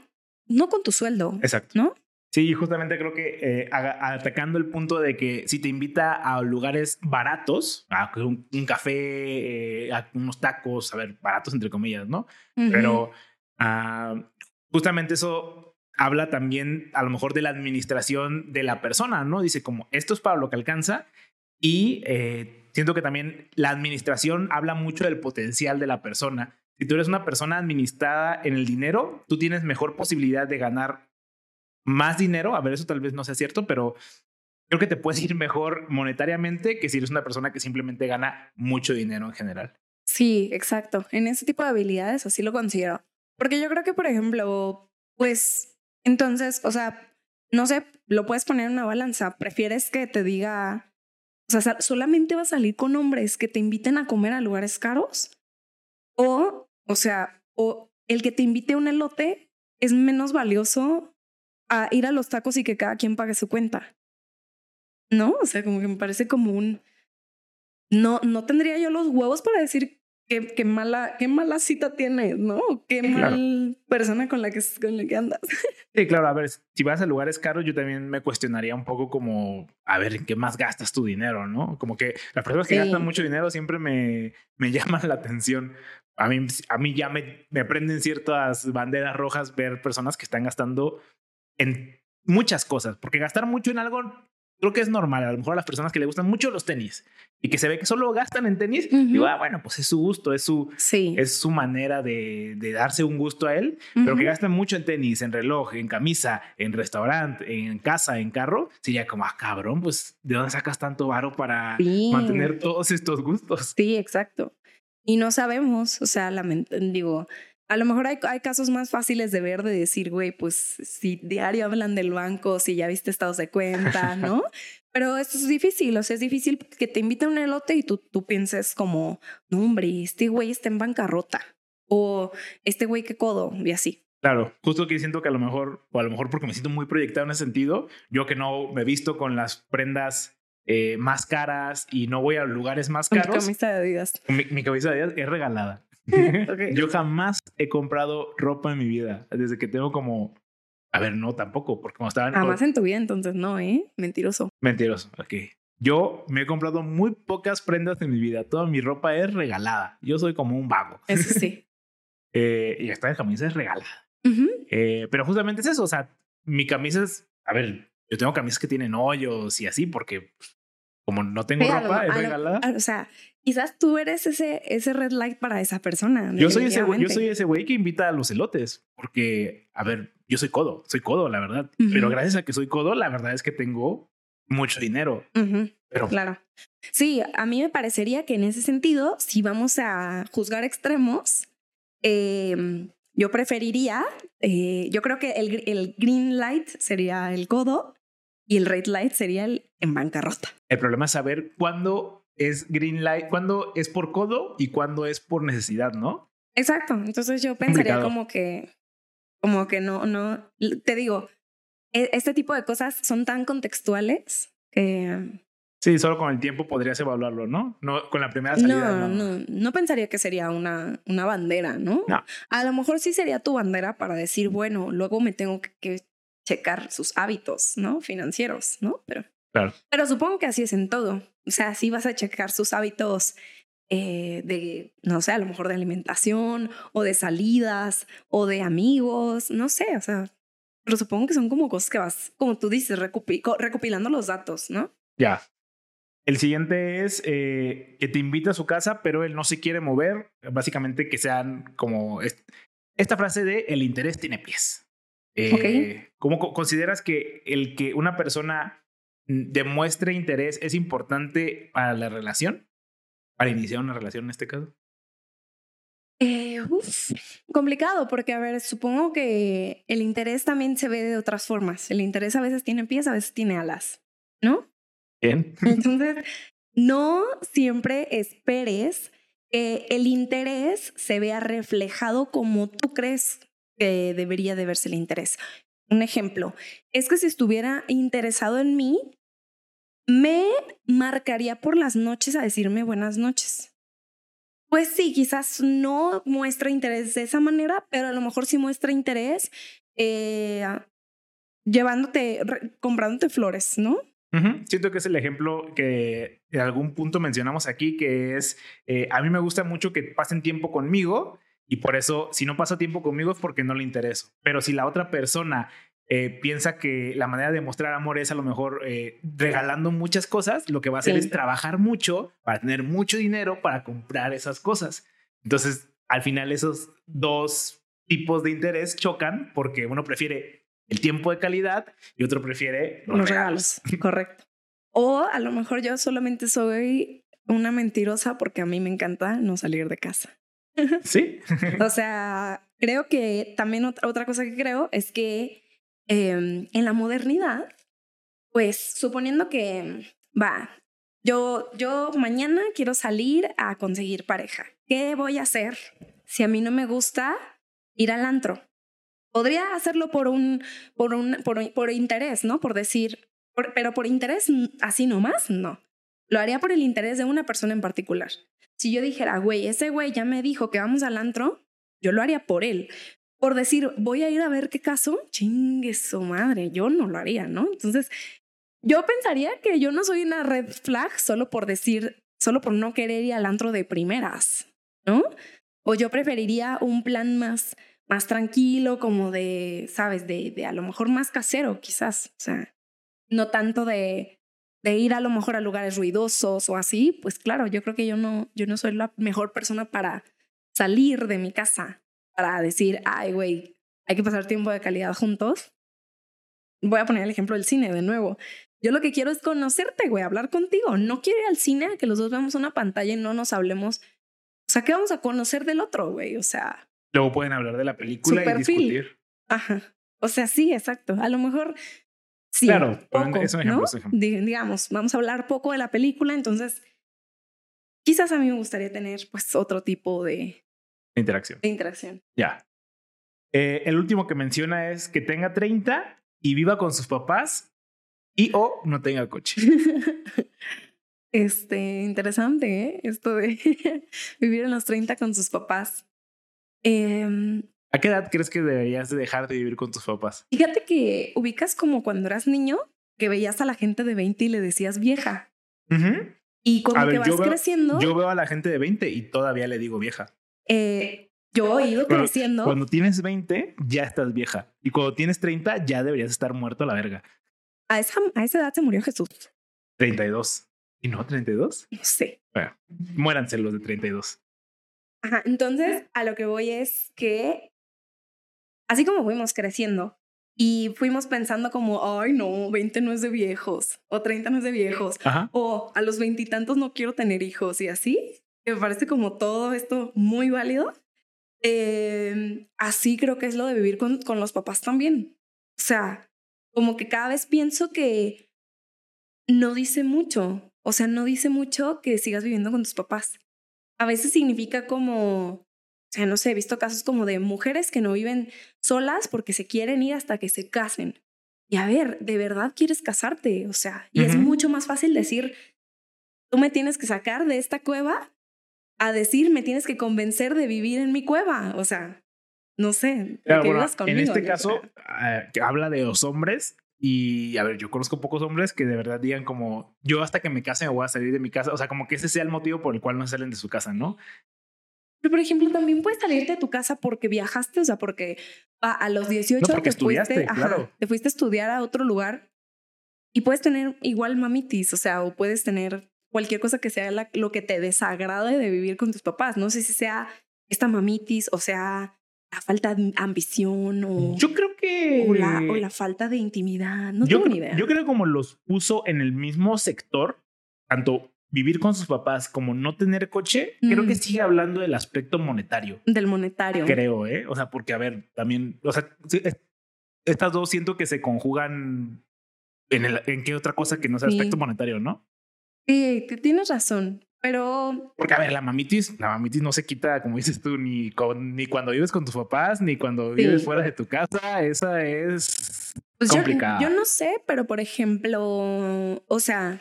no con tu sueldo. Exacto. ¿No? Sí, justamente creo que eh, atacando el punto de que si te invita a lugares baratos, a un, café, eh, a unos tacos, a ver, baratos entre comillas, ¿no? Pero ah, justamente eso habla también a lo mejor de la administración de la persona, ¿no? Dice como, esto es para lo que alcanza y eh, siento que también la administración habla mucho del potencial de la persona. Si tú eres una persona administrada en el dinero, tú tienes mejor posibilidad de ganar más dinero. A ver, eso tal vez no sea cierto, pero creo que te puedes ir mejor monetariamente que si eres una persona que simplemente gana mucho dinero en general. Sí, exacto. En ese tipo de habilidades así lo considero. Porque yo creo que, por ejemplo, pues entonces, o sea, no sé, lo puedes poner en una balanza. ¿Prefieres que te diga o sea, solamente va a salir con hombres que te inviten a comer a lugares caros. O, o sea, o el que te invite a un elote es menos valioso a ir a los tacos y que cada quien pague su cuenta. ¿No? O sea, como que me parece como un... No, no tendría yo los huevos para decir qué, mala, qué mala cita tienes, ¿no? Qué mal persona con la, que, con la que andas. Sí, claro, a ver, si vas a lugares caros, yo también me cuestionaría un poco como, a ver, ¿en qué más gastas tu dinero, no? Como que las personas que gastan mucho dinero siempre me, me llaman la atención. A mí, a mí ya me, me prenden ciertas banderas rojas ver personas que están gastando en muchas cosas, porque gastar mucho en algo creo que es normal. A lo mejor a las personas que le gustan mucho los tenis y que se ve que solo gastan en tenis, digo, ah, bueno, pues es su gusto, es su, es su manera de, de, darse un gusto a él, pero que gastan mucho en tenis, en reloj, en camisa, en restaurante, en casa, en carro, sería como, ah, cabrón, pues, ¿de dónde sacas tanto varo para mantener todos estos gustos? Sí, exacto. Y no sabemos, o sea, digo, a lo mejor hay, hay, casos más fáciles de ver, de decir, güey, pues si diario hablan del banco, si ya viste estados de cuenta, ¿no? Pero esto es difícil, o sea, es difícil que te inviten a un elote y tú, tú pienses como, no, hombre, este güey está en bancarrota. O este güey qué codo, y así. Claro, justo que siento que a lo mejor, o a lo mejor porque me siento muy proyectado en ese sentido, yo que no me he visto con las prendas eh, más caras y no voy a lugares más caros. Mi camisa de Adidas. Mi, mi camisa de Adidas es regalada. Yo jamás he comprado ropa en mi vida, desde que tengo como... A ver, no tampoco, porque como estaban... Jamás en tu vida, entonces no, ¿eh? Mentiroso. Mentiroso, ok. Yo me he comprado muy pocas prendas en mi vida. Toda mi ropa es regalada. Yo soy como un vago. Eso sí. eh, y esta camisa es regalada. eh, pero justamente es eso. O sea, mi camisa es. A ver, yo tengo camisas que tienen hoyos y así, porque pues, como no tengo ropa, es regalada. o sea, quizás tú eres ese, ese red light para esa persona. Yo soy ese, yo soy ese güey que invita a los elotes, porque, a ver, yo soy codo, soy codo, la verdad. Pero gracias a que soy codo, la verdad es que tengo mucho dinero. Pero claro. Sí, a mí me parecería que en ese sentido, si vamos a juzgar extremos, em, yo preferiría, eh, yo creo que el, el green light sería el codo y el red light sería el en bancarrota. El problema es saber cuándo es green light, cuándo es por codo y cuándo es por necesidad, ¿no? Exacto. Entonces yo pensaría como que, como que no, no, te digo, e, este tipo de cosas son tan contextuales que... Sí, solo con el tiempo podrías evaluarlo, ¿no? No con la primera salida. No, no, no, no pensaría que sería una, una bandera, ¿no? No. A lo mejor sí sería tu bandera para decir, bueno, luego me tengo que, que checar sus hábitos, ¿no? Financieros, ¿no? Pero, claro. pero supongo que así es en todo. O sea, si vas a checar sus hábitos eh, de, no sé, a lo mejor de alimentación o de salidas o de amigos, no sé, o sea, pero supongo que son como cosas que vas, como tú dices, recopilando los datos, ¿no? Ya. El siguiente es eh, que te invita a su casa, pero él no se quiere mover. Básicamente que sean como esta frase de el interés tiene pies. Eh, ¿Cómo consideras que el que una persona demuestre interés es importante para la relación? Para iniciar una relación en este caso. Eh, complicado, porque a ver, supongo que el interés también se ve de otras formas. El interés a veces tiene pies, a veces tiene alas, ¿no? Bien. Entonces, no siempre esperes que el interés se vea reflejado como tú crees que debería de verse el interés. Un ejemplo, es que si estuviera interesado en mí, me marcaría por las noches a decirme buenas noches. Pues sí, quizás no muestra interés de esa manera, pero a lo mejor sí muestra interés eh, llevándote, comprándote flores, ¿no? Siento que es el ejemplo que en algún punto mencionamos aquí, que es, eh, a mí me gusta mucho que pasen tiempo conmigo y por eso, si no pasa tiempo conmigo es porque no le intereso. Pero si la otra persona eh, piensa que la manera de mostrar amor es a lo mejor eh, regalando muchas cosas, lo que va a hacer es trabajar mucho para tener mucho dinero para comprar esas cosas. Entonces, al final esos dos tipos de interés chocan porque uno prefiere el tiempo de calidad y otro prefiere los, regalos. Correcto. O a lo mejor yo solamente soy una mentirosa porque a mí me encanta no salir de casa. Sí. o sea, creo que también otra, otra cosa que creo es que Em, en la modernidad, pues suponiendo que, va, yo, yo mañana quiero salir a conseguir pareja. ¿Qué voy a hacer si a mí no me gusta ir al antro? Podría hacerlo por un, por un, por, por interés, ¿no? Por decir, pero por interés así nomás, no. Lo haría por el interés de una persona en particular. Si yo dijera, güey, ese güey ya me dijo que vamos al antro, yo lo haría por él por decir, voy a ir a ver qué caso, chingue su madre, yo no lo haría, ¿no? Entonces, yo pensaría que yo no soy una red flag solo por decir, solo por no querer ir al antro de primeras, ¿no? O yo preferiría un plan más, más tranquilo, como de, sabes, de, de a lo mejor más casero, quizás, o sea, no tanto de, de ir a lo mejor a lugares ruidosos o así, pues claro, yo creo que yo no, yo no soy la mejor persona para salir de mi casa, para decir, ay, güey, hay que pasar tiempo de calidad juntos. Voy a poner el ejemplo del cine de nuevo. Yo lo que quiero es conocerte, güey, hablar contigo. No quiero ir al cine que los dos veamos una pantalla y no nos hablemos. O sea, ¿qué vamos a conocer del otro, güey? O sea. Luego pueden hablar de la película y discutir. Ajá. O sea, sí, exacto. A lo mejor sí. Claro, poco, es un ejemplo, ¿no? Digamos, vamos a hablar poco de la película, entonces quizás a mí me gustaría tener pues otro tipo de, interacción. De interacción. Ya. Eh, el último que menciona es que tenga 30 y viva con sus papás y o no tenga coche. Este, interesante, ¿eh? Esto de vivir en los 30 con sus papás. Em, ¿A qué edad crees que deberías dejar de vivir con tus papás? Fíjate que ubicas como cuando eras niño, que veías a la gente de 20 y le decías vieja. Y cuando vas creciendo. Yo veo a la gente de 20 y todavía le digo vieja. Eh, yo he ido creciendo. Cuando tienes 20, ya estás vieja. Y cuando tienes 30, ya deberías estar muerto a la verga. A esa, a esa edad se murió Jesús. 32. ¿Y no 32? No sé. Bueno, muéranse los de 32. Ajá, entonces a lo que voy es que así como fuimos creciendo y fuimos pensando como, ay no, 20 no es de viejos, o 30 no es de viejos, o a los veintitantos no quiero tener hijos y así, me parece como todo esto muy válido. Eh, así creo que es lo de vivir con, con los papás también. O sea, como que cada vez pienso que no dice mucho O sea, no dice mucho que sigas viviendo con tus papás. A veces significa como, o sea, no sé, he visto casos como de mujeres que no viven solas porque se quieren ir hasta que se casen. Y a ver, ¿de verdad quieres casarte? O sea, y es mucho más fácil decir, tú me tienes que sacar de esta cueva a decir, me tienes que convencer de vivir en mi cueva. O sea, no sé, Claro, bueno, conmigo. en este caso, ah, que habla de los hombres. Y a ver, yo conozco pocos hombres que de verdad digan como yo hasta que me case me voy a salir de mi casa. O sea, como que ese sea el motivo por el cual no salen de su casa, ¿no? Pero, por ejemplo, también puedes salirte de tu casa porque viajaste, o sea, porque a, los 18 No, te, fuiste, ajá, claro. te fuiste a estudiar a otro lugar y puedes tener igual mamitis, o sea, o puedes tener cualquier cosa que sea la- lo que te desagrade de vivir con tus papás. No sé si sea esta mamitis o sea la falta de ambición o, Yo creo que. o, la, o la falta de intimidad. No yo, tengo creo- ni idea. yo creo que como los puso en el mismo sector, tanto vivir con sus papás como no tener coche, creo Mm. que sigue hablando del aspecto monetario. Del monetario. Creo, ¿eh? O sea, porque, a ver, también, o sea, estas dos siento que se conjugan en, el, en qué otra cosa que no sea Sí. aspecto monetario, ¿no? Sí, tienes razón, pero Porque, a ver, la mamitis, la mamitis no se quita, como dices tú, ni, con, ni cuando vives con tus papás, ni cuando Sí. vives fuera de tu casa. Esa es Pues yo, complicada. yo no sé, pero por ejemplo, o sea,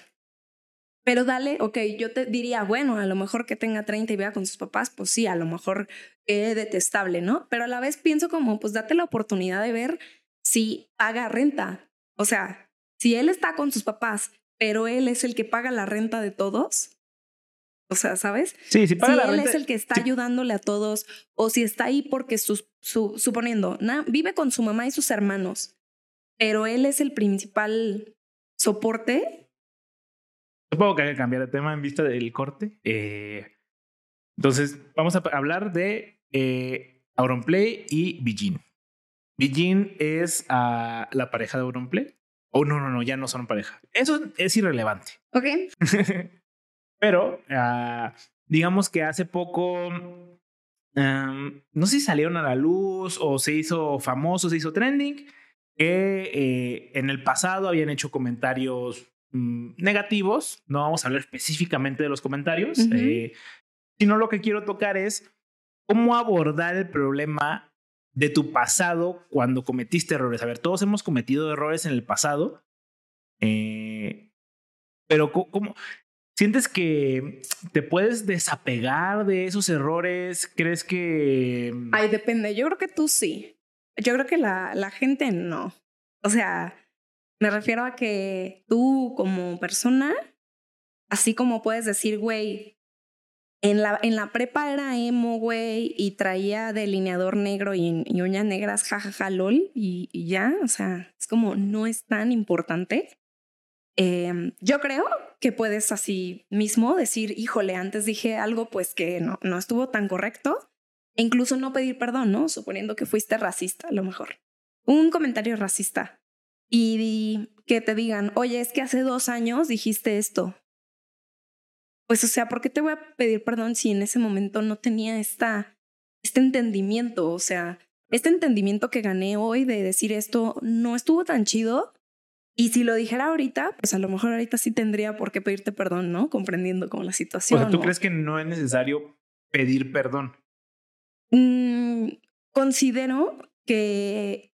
pero dale, ok, yo te diría, bueno, a lo mejor que tenga 30 y vea con sus papás, pues sí, a lo mejor es detestable, ¿no? Pero a la vez pienso como, pues date la oportunidad de ver si paga renta. O sea, si él está con sus papás, pero él es el que paga la renta de todos. O sea, ¿sabes? Sí, si paga si la él renta. es el que está sí. ayudándole a todos o si está ahí porque sus, su, suponiendo, na- vive con su mamá y sus hermanos, pero él es el principal soporte. Supongo que hay que cambiar de tema en vista del corte. Eh, entonces, vamos a hablar de eh, Auronplay y Bijin. Bijin es ah, la pareja de Auronplay. Oh, no, no, no, ya no son pareja. Eso es irrelevante. Ok. Pero ah, digamos que hace poco, am, no sé si salieron a la luz o se hizo famoso, se hizo trending, que eh, en el pasado habían hecho comentarios mm, negativos. No vamos a hablar específicamente de los comentarios, eh, sino lo que quiero tocar es cómo abordar el problema de tu pasado cuando cometiste errores. A ver, todos hemos cometido errores en el pasado, eh, pero ¿cómo? ¿Sientes que te puedes desapegar de esos errores? ¿Crees que... Ay, depende. Yo creo que tú sí. Yo creo que la, la gente no. O sea, me refiero a que tú como persona, así como puedes decir, güey, en la, en la prepa era emo, güey, y traía delineador negro y, y uñas negras, jajaja, lol, y, ya, o sea, es como no es tan importante. Eh, yo creo que puedes así mismo decir, híjole, antes dije algo pues que no, no estuvo tan correcto, e incluso no pedir perdón, ¿no? Suponiendo que fuiste racista, a lo mejor. Un comentario racista. Y que te digan, oye, es que hace dos años dijiste esto. Pues, o sea, ¿por qué te voy a pedir perdón si en ese momento no tenía esta, este entendimiento? O sea, este entendimiento que gané hoy de decir esto no estuvo tan chido. Y si lo dijera ahorita, pues a lo mejor ahorita sí tendría por qué pedirte perdón, ¿no? Comprendiendo como la O situación. sea, ¿tú o- crees que no es necesario pedir perdón? Mm, considero que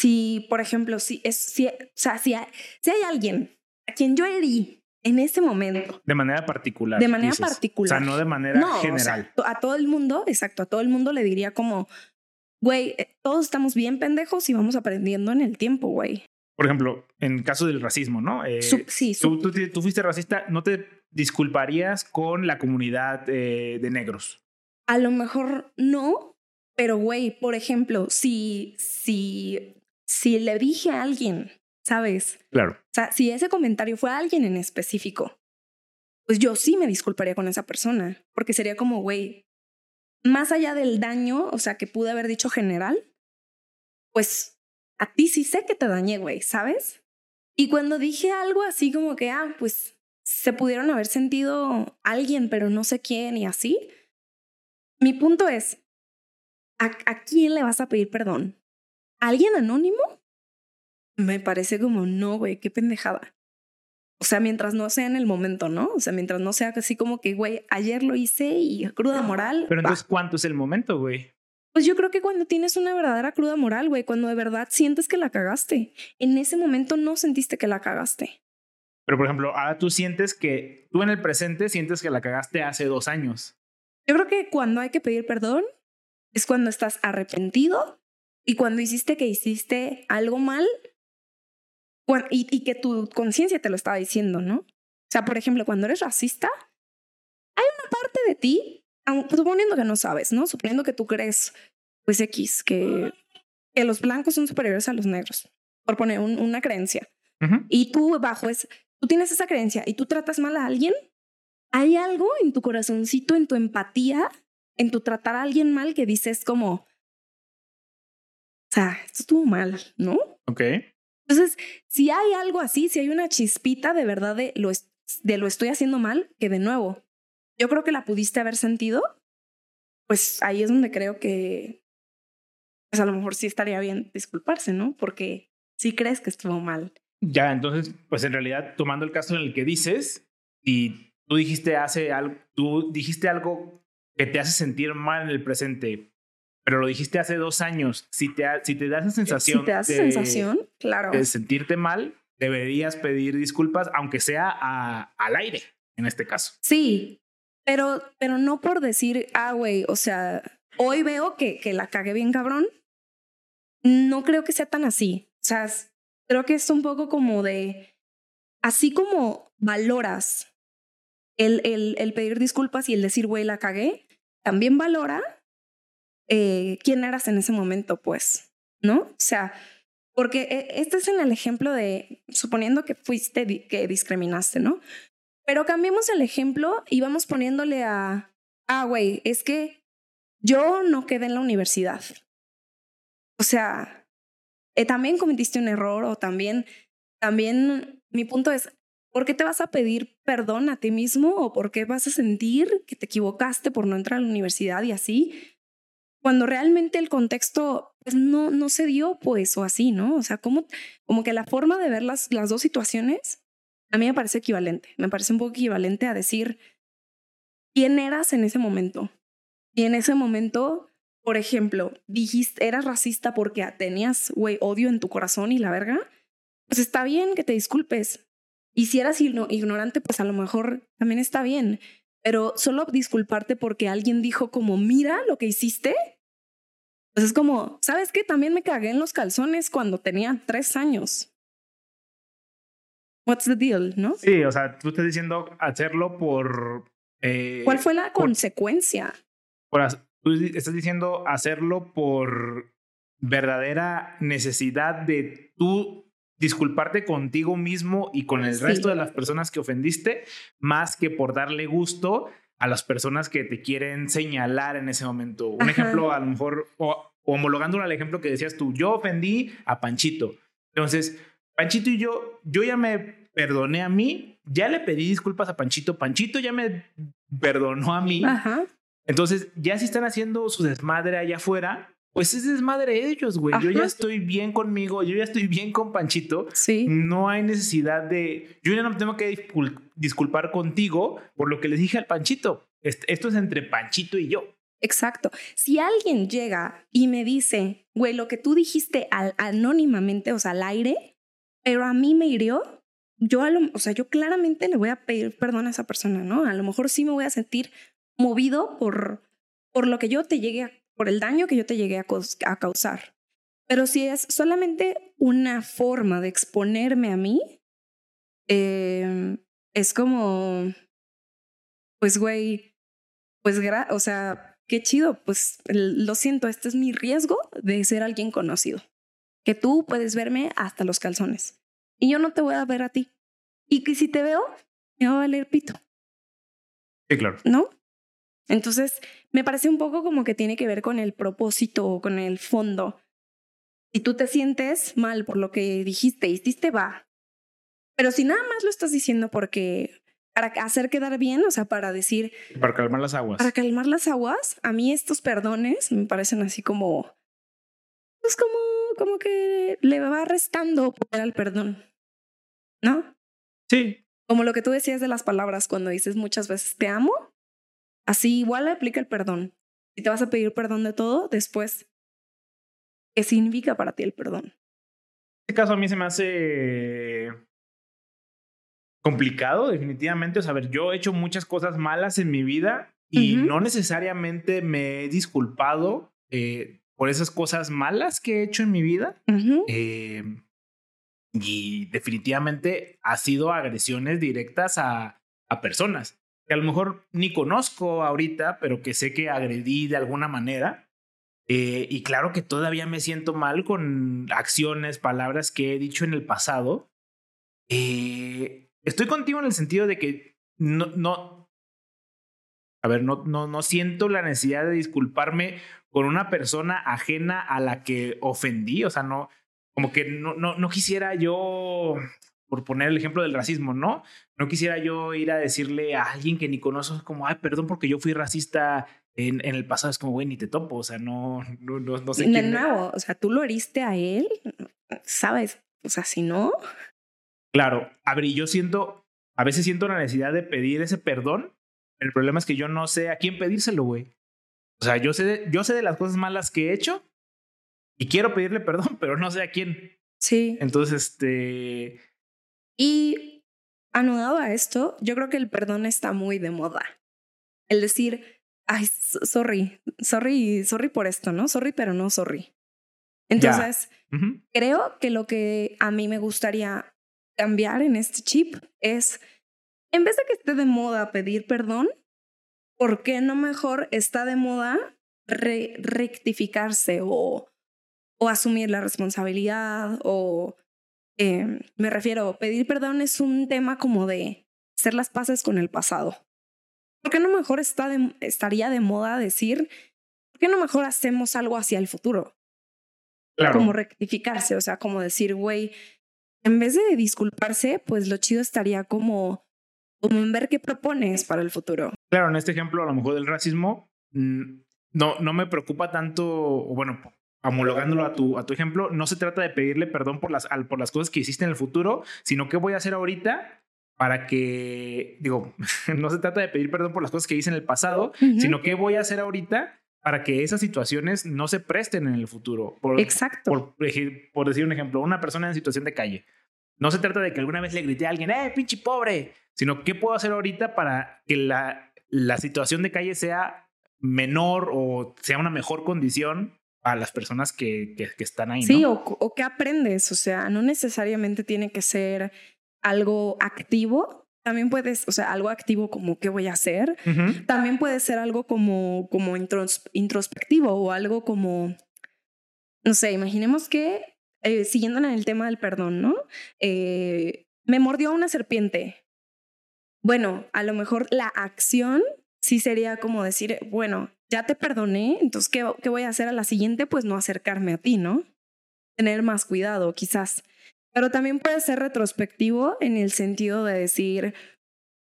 si, por ejemplo, si es, si, o sea, si hay, si hay alguien a quien yo herí en ese momento, De manera particular. De manera dices. particular. O sea, no de manera no, o general. sea, a todo el mundo, exacto, a todo el mundo le diría como, güey, eh, todos estamos bien pendejos y vamos aprendiendo en el tiempo, güey. Por ejemplo, en caso del racismo, ¿no? Eh, sí, su- tú, tú- tú fuiste racista, ¿no te disculparías con la comunidad eh, de negros? A lo mejor no, pero güey, por ejemplo, si, si, si le dije a alguien, ¿sabes? Claro. O sea, si ese comentario fue a alguien en específico, pues yo sí me disculparía con esa persona, porque sería como, güey, más allá del daño, o sea, que pude haber dicho general, pues a ti sí sé que te dañé, güey, ¿sabes? Y cuando dije algo así como que, ah, pues se pudieron haber sentido alguien, pero no sé quién y así, mi punto es, ¿a, a quién le vas a pedir perdón? ¿A alguien anónimo? Me parece como, no, güey, qué pendejada. O sea, mientras no sea en el momento, ¿no? O sea, mientras no sea así como que, güey, ayer lo hice y cruda moral. Pero entonces, ¿cuánto es el momento, güey? Pues yo creo que cuando tienes una verdadera cruda moral, güey, cuando de verdad sientes que la cagaste, en ese momento no sentiste que la cagaste. Pero, por ejemplo, ahora tú sientes que, tú en el presente sientes que la cagaste hace dos años. Yo creo que cuando hay que pedir perdón es cuando estás arrepentido y cuando hiciste que hiciste algo mal y, y que tu conciencia te lo estaba diciendo, ¿no? O sea, por ejemplo, cuando eres racista, hay una parte de ti, suponiendo que no sabes, ¿no? Suponiendo que tú crees, pues X, que, que los blancos son superiores a los negros, por poner un- una creencia. Y tú bajo es, tú tienes esa creencia y tú tratas mal a alguien, hay algo en tu corazoncito, en tu empatía, en tu tratar a alguien mal que dices como, o sea, esto estuvo mal, ¿no? Ok. Entonces, si hay algo así, si hay una chispita de verdad de lo, de lo estoy haciendo mal, que de nuevo, yo creo que la pudiste haber sentido, pues ahí es donde creo que, pues a lo mejor sí estaría bien disculparse, ¿no? Porque sí crees que estuvo mal. Ya, entonces, pues en realidad, tomando el caso en el que dices, y tú dijiste hace algo, tú dijiste algo que te hace sentir mal en el presente, pero lo dijiste hace dos años, si te, si te da esa sensación, Si te das de, sensación, claro. de sentirte mal, deberías pedir disculpas, aunque sea a- al aire, en este caso. Sí, pero, pero no por decir, ah, güey, o sea, hoy veo que, que la cagué bien cabrón. No creo que sea tan así. O sea, creo que es un poco como de, así como valoras el, el, el pedir disculpas y el decir, güey, la cagué, también valora eh, quién eras en ese momento, pues, ¿no? O sea, porque eh, este es en el ejemplo de, suponiendo que fuiste, que discriminaste, ¿no? Pero cambiemos el ejemplo y vamos poniéndole a, ah, güey, es que yo no quedé en la universidad. O sea, eh, también cometiste un error o también, también mi punto es, ¿por qué te vas a pedir perdón a ti mismo o por qué vas a sentir que te equivocaste por no entrar a la universidad y así? Cuando realmente el contexto pues, no, no se dio, pues, o así, ¿no? O sea, como, como que la forma de ver las, las dos situaciones a mí me parece equivalente. Me parece un poco equivalente a decir quién eras en ese momento. Y en ese momento, por ejemplo, dijiste, eras racista porque tenías, güey, odio en tu corazón y la verga. Pues está bien que te disculpes. Y si eras igno- ignorante, pues a lo mejor también está bien. Pero solo disculparte porque alguien dijo como, mira lo que hiciste. Pues es como, ¿sabes qué? También me cagué en los calzones cuando tenía tres años. What's the deal, ¿no? Sí, o sea, tú estás diciendo hacerlo por... eh, ¿Cuál fue la por- consecuencia? por tú estás diciendo hacerlo por verdadera necesidad de tú disculparte contigo mismo y con el Sí. resto de las personas que ofendiste, más que por darle gusto a las personas que te quieren señalar en ese momento. Un Ajá. ejemplo, a lo mejor, o, homologándolo al ejemplo que decías tú, yo ofendí a Panchito. Entonces, Panchito y yo, yo ya me perdoné a mí, ya le pedí disculpas a Panchito, Panchito ya me perdonó a mí. Ajá. Entonces, ya si están haciendo su desmadre allá afuera, pues es desmadre de ellos, güey. Yo ya estoy bien conmigo, yo ya estoy bien con Panchito. Sí. No hay necesidad de. Yo ya no tengo que discul- disculpar contigo por lo que les dije al Panchito. Est- Esto es entre Panchito y yo. Exacto. Si alguien llega y me dice, güey, lo que tú dijiste al- anónimamente, o sea, al aire, pero a mí me hirió, yo, a lo, o sea, yo claramente le voy a pedir perdón a esa persona, ¿no? A lo mejor sí me voy a sentir movido por, por lo que yo te llegué a, por el daño que yo te llegué a, causar. Pero si es solamente una forma de exponerme a mí, eh, es como, pues, güey, pues, gra- o sea, qué chido, pues lo siento, este es mi riesgo de ser alguien conocido. Que tú puedes verme hasta los calzones y yo no te voy a ver a ti. Y que si te veo, me va a valer pito, Sí, claro. ¿no? Entonces, me parece un poco como que tiene que ver con el propósito o con el fondo. Si tú te sientes mal por lo que dijiste, hiciste, va. Pero si nada más lo estás diciendo porque para hacer quedar bien, o sea, para decir, Para calmar las aguas. para calmar las aguas, a mí estos perdones me parecen así como, pues como, como que le va restando poder al perdón, ¿no? Sí. Como lo que tú decías de las palabras cuando dices muchas veces te amo, así igual aplica el perdón. Si te vas a pedir perdón de todo, después, ¿qué significa para ti el perdón? En este caso a mí se me hace complicado, definitivamente. O sea, ver, yo he hecho muchas cosas malas en mi vida y no necesariamente me he disculpado eh, por esas cosas malas que he hecho en mi vida. eh, y definitivamente ha sido agresiones directas a, a personas que a lo mejor ni conozco ahorita, pero que sé que agredí de alguna manera. Eh, y claro que todavía me siento mal con acciones, palabras que he dicho en el pasado. Eh, estoy contigo en el sentido de que no, no, a ver, no, no, no siento la necesidad de disculparme con una persona ajena a la que ofendí. O sea, no, como que no, no, no quisiera yo, por poner el ejemplo del racismo, ¿no? No quisiera yo ir a decirle a alguien que ni conozco como, ay, perdón porque yo fui racista en, en el pasado. Es como, güey, ni te topo. O sea, no, no, no, no sé. De nuevo, o sea, tú lo heriste a él, ¿sabes? O sea, si no. Claro, a ver, y yo siento, a veces siento la necesidad de pedir ese perdón. El problema es que yo no sé a quién pedírselo, güey. O sea, yo sé, de, yo sé de las cosas malas que he hecho y quiero pedirle perdón, pero no sé a quién. Sí. Entonces, este. Y anudado a esto, yo creo que el perdón está muy de moda. El decir, ay, sorry, sorry, sorry por esto, ¿no? Sorry, pero no sorry. Entonces, creo que lo que a mí me gustaría cambiar en este chip es, en vez de que esté de moda pedir perdón, ¿por qué no mejor está de moda rectificarse o, o asumir la responsabilidad o eh, me refiero, pedir perdón es un tema como de hacer las paces con el pasado. ¿Por qué no mejor está estaría de moda decir, ¿por qué no mejor hacemos algo hacia el futuro? Claro. Como rectificarse, o sea, como decir, güey, en vez de disculparse, pues lo chido estaría como, como en ver qué propones para el futuro. Claro, en este ejemplo, a lo mejor del racismo, mm, no, no me preocupa tanto, bueno, homologándolo a tu, a tu ejemplo, no se trata de pedirle perdón por las, por las cosas que hiciste en el futuro, sino qué voy a hacer ahorita para que, digo, no se trata de pedir perdón por las cosas que hice en el pasado, sino qué voy a hacer ahorita para que esas situaciones no se presten en el futuro. Por, Exacto. Por, por, decir un ejemplo, una persona en situación de calle. No se trata de que alguna vez le grite a alguien, ¡eh, pinche pobre! Sino qué puedo hacer ahorita para que la, la situación de calle sea menor o sea una mejor condición a las personas que, que, están ahí. Sí, o, o qué aprendes. O sea, no necesariamente tiene que ser algo activo, también puedes, o sea, algo activo como qué voy a hacer. También puede ser algo como, como introspectivo o algo como, no sé, imaginemos que, eh, siguiendo en el tema del perdón, ¿no? Eh, me mordió una serpiente. Bueno, a lo mejor la acción sí sería como decir, bueno, ya te perdoné, entonces, ¿qué, ¿qué, voy a hacer a la siguiente? Pues no acercarme a ti, ¿no? Tener más cuidado, quizás. Pero también puede ser retrospectivo en el sentido de decir,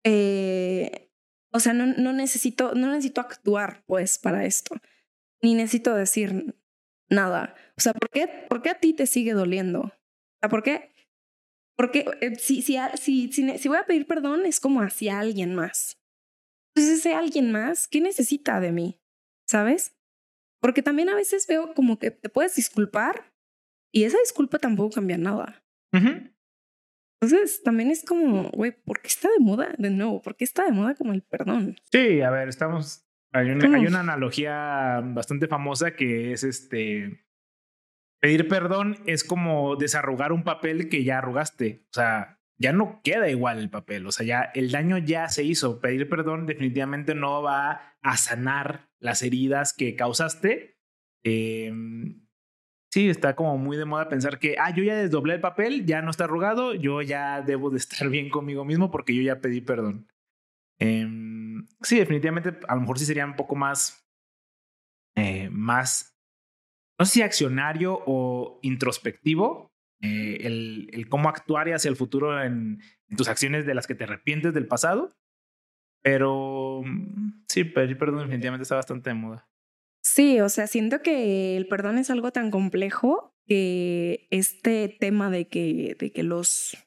eh, o sea, no, no, necesito, no necesito actuar, pues, para esto. Ni necesito decir nada. O sea, ¿por qué, por qué a ti te sigue doliendo? O sea, ¿por qué? Porque eh, si, si, si, si, voy a pedir perdón es como hacia alguien más. Entonces ese alguien más, ¿qué necesita de mí? ¿Sabes? Porque también a veces veo como que te puedes disculpar y esa disculpa tampoco cambia nada. Entonces también es como, güey, ¿por qué está de moda? De nuevo, ¿por qué está de moda como el perdón? Sí, a ver, estamos. Hay una, hay una analogía bastante famosa que es este. Pedir perdón es como desarrugar un papel que ya arrugaste. O sea, ya no queda igual el papel. O sea, ya el daño ya se hizo. Pedir perdón definitivamente no va a sanar las heridas que causaste. Eh, sí, está como muy de moda pensar que, ah, yo ya desdoblé el papel, ya no está arrugado, yo ya debo de estar bien conmigo mismo porque yo ya pedí perdón. Em, sí, definitivamente, a lo mejor sí sería un poco más, eh, más, no sé si accionario o introspectivo, eh, el, el, cómo actuar hacia el futuro en, en, tus acciones de las que te arrepientes del pasado. Pero mm, sí, pedir perdón definitivamente está bastante de moda. Sí, o sea, siento que el perdón es algo tan complejo que este tema de que, de que los,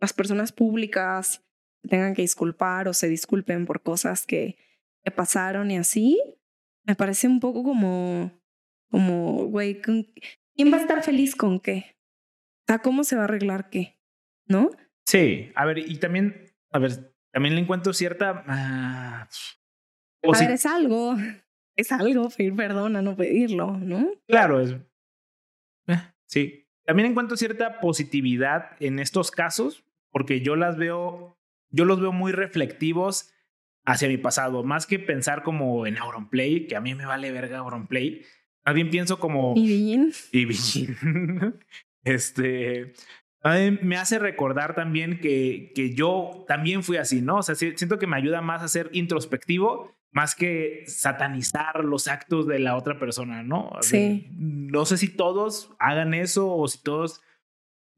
las personas públicas tengan que disculpar o se disculpen por cosas que, que pasaron y así, me parece un poco como, como, güey, ¿quién va a estar feliz con qué? O sea, ¿cómo se va a arreglar qué? ¿No? Sí, a ver, y también, a ver, también le encuentro cierta... Ah, a ver, es algo, es algo pedir perdón a no pedirlo, ¿no? Claro, es... Eh, sí, también encuentro cierta positividad en estos casos, porque yo las veo, yo los veo muy reflectivos hacia mi pasado, más que pensar como en Auronplay, que a mí me vale verga Auronplay, más bien pienso como... Y bien. Y bien. este, me hace recordar también que, que yo también fui así, ¿no? O sea, siento que me ayuda más a ser introspectivo, más que satanizar los actos de la otra persona, ¿no? Sí. No sé si todos hagan eso o si todos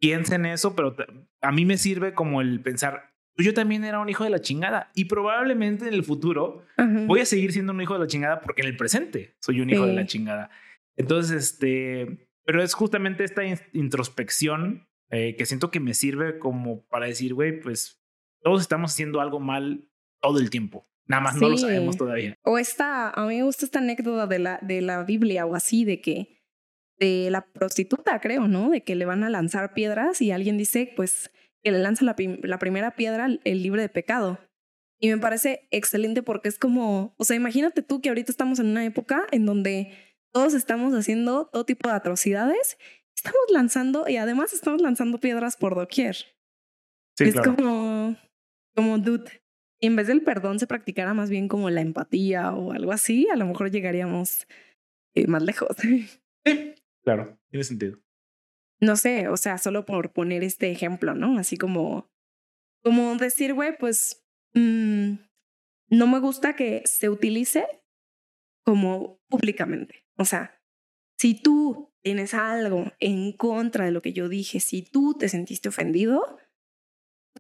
piensen eso, pero a mí me sirve como el pensar, yo también era un hijo de la chingada y probablemente en el futuro voy a seguir siendo un hijo de la chingada porque en el presente soy un hijo de la chingada. Entonces, este, pero es justamente esta introspección eh, que siento que me sirve como para decir, güey, pues todos estamos haciendo algo mal todo el tiempo. Nada más no lo sabemos todavía. O esta, a mí me gusta esta anécdota de la, de la Biblia o así, de que de la prostituta, creo, ¿no? De que le van a lanzar piedras y alguien dice, pues, que le lanza la, la primera piedra el libre de pecado. Y me parece excelente porque es como, o sea, imagínate tú que ahorita estamos en una época en donde todos estamos haciendo todo tipo de atrocidades estamos lanzando y además estamos lanzando piedras por doquier. es como, como, dude, y en vez del perdón se practicara más bien como la empatía o algo así, a lo mejor llegaríamos eh, más lejos. Sí, claro, tiene sentido. No sé, o sea, solo por poner este ejemplo, ¿no? Así como, como decir, güey, pues mm, no me gusta que se utilice como públicamente. O sea, si tú tienes algo en contra de lo que yo dije, si tú te sentiste ofendido,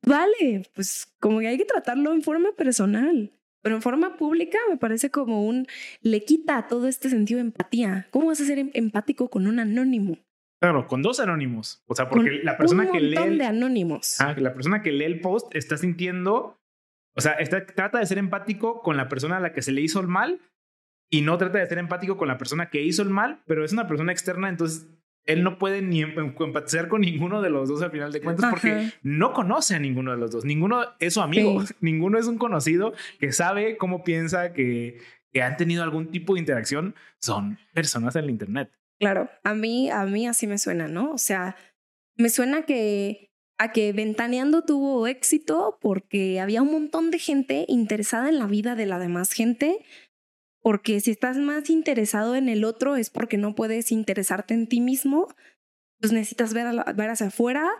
vale, pues como que hay que tratarlo en forma personal. Pero en forma pública me parece como un le quita todo este sentido de empatía. ¿Cómo vas a ser em-, empático con un anónimo? Claro, con dos anónimos. O sea, porque la persona que lee. El, de anónimos. Ah, la persona que lee el post está sintiendo. O sea, está, trata de ser empático con la persona a la que se le hizo el mal, y no trata de ser empático con la persona que hizo el mal, pero es una persona externa, entonces él no puede ni em, em, empatizar con ninguno de los dos al final de cuentas porque no conoce a ninguno de los dos. Ninguno es su amigo, ninguno es un conocido que sabe cómo piensa, que, que han tenido algún tipo de interacción. Son personas en el Internet. Claro, a mí, a mí así me suena, ¿no? O sea, me suena que a que Ventaneando tuvo éxito porque había un montón de gente interesada en la vida de la demás gente, porque si estás más interesado en el otro es porque no puedes interesarte en ti mismo, pues necesitas ver, ver hacia afuera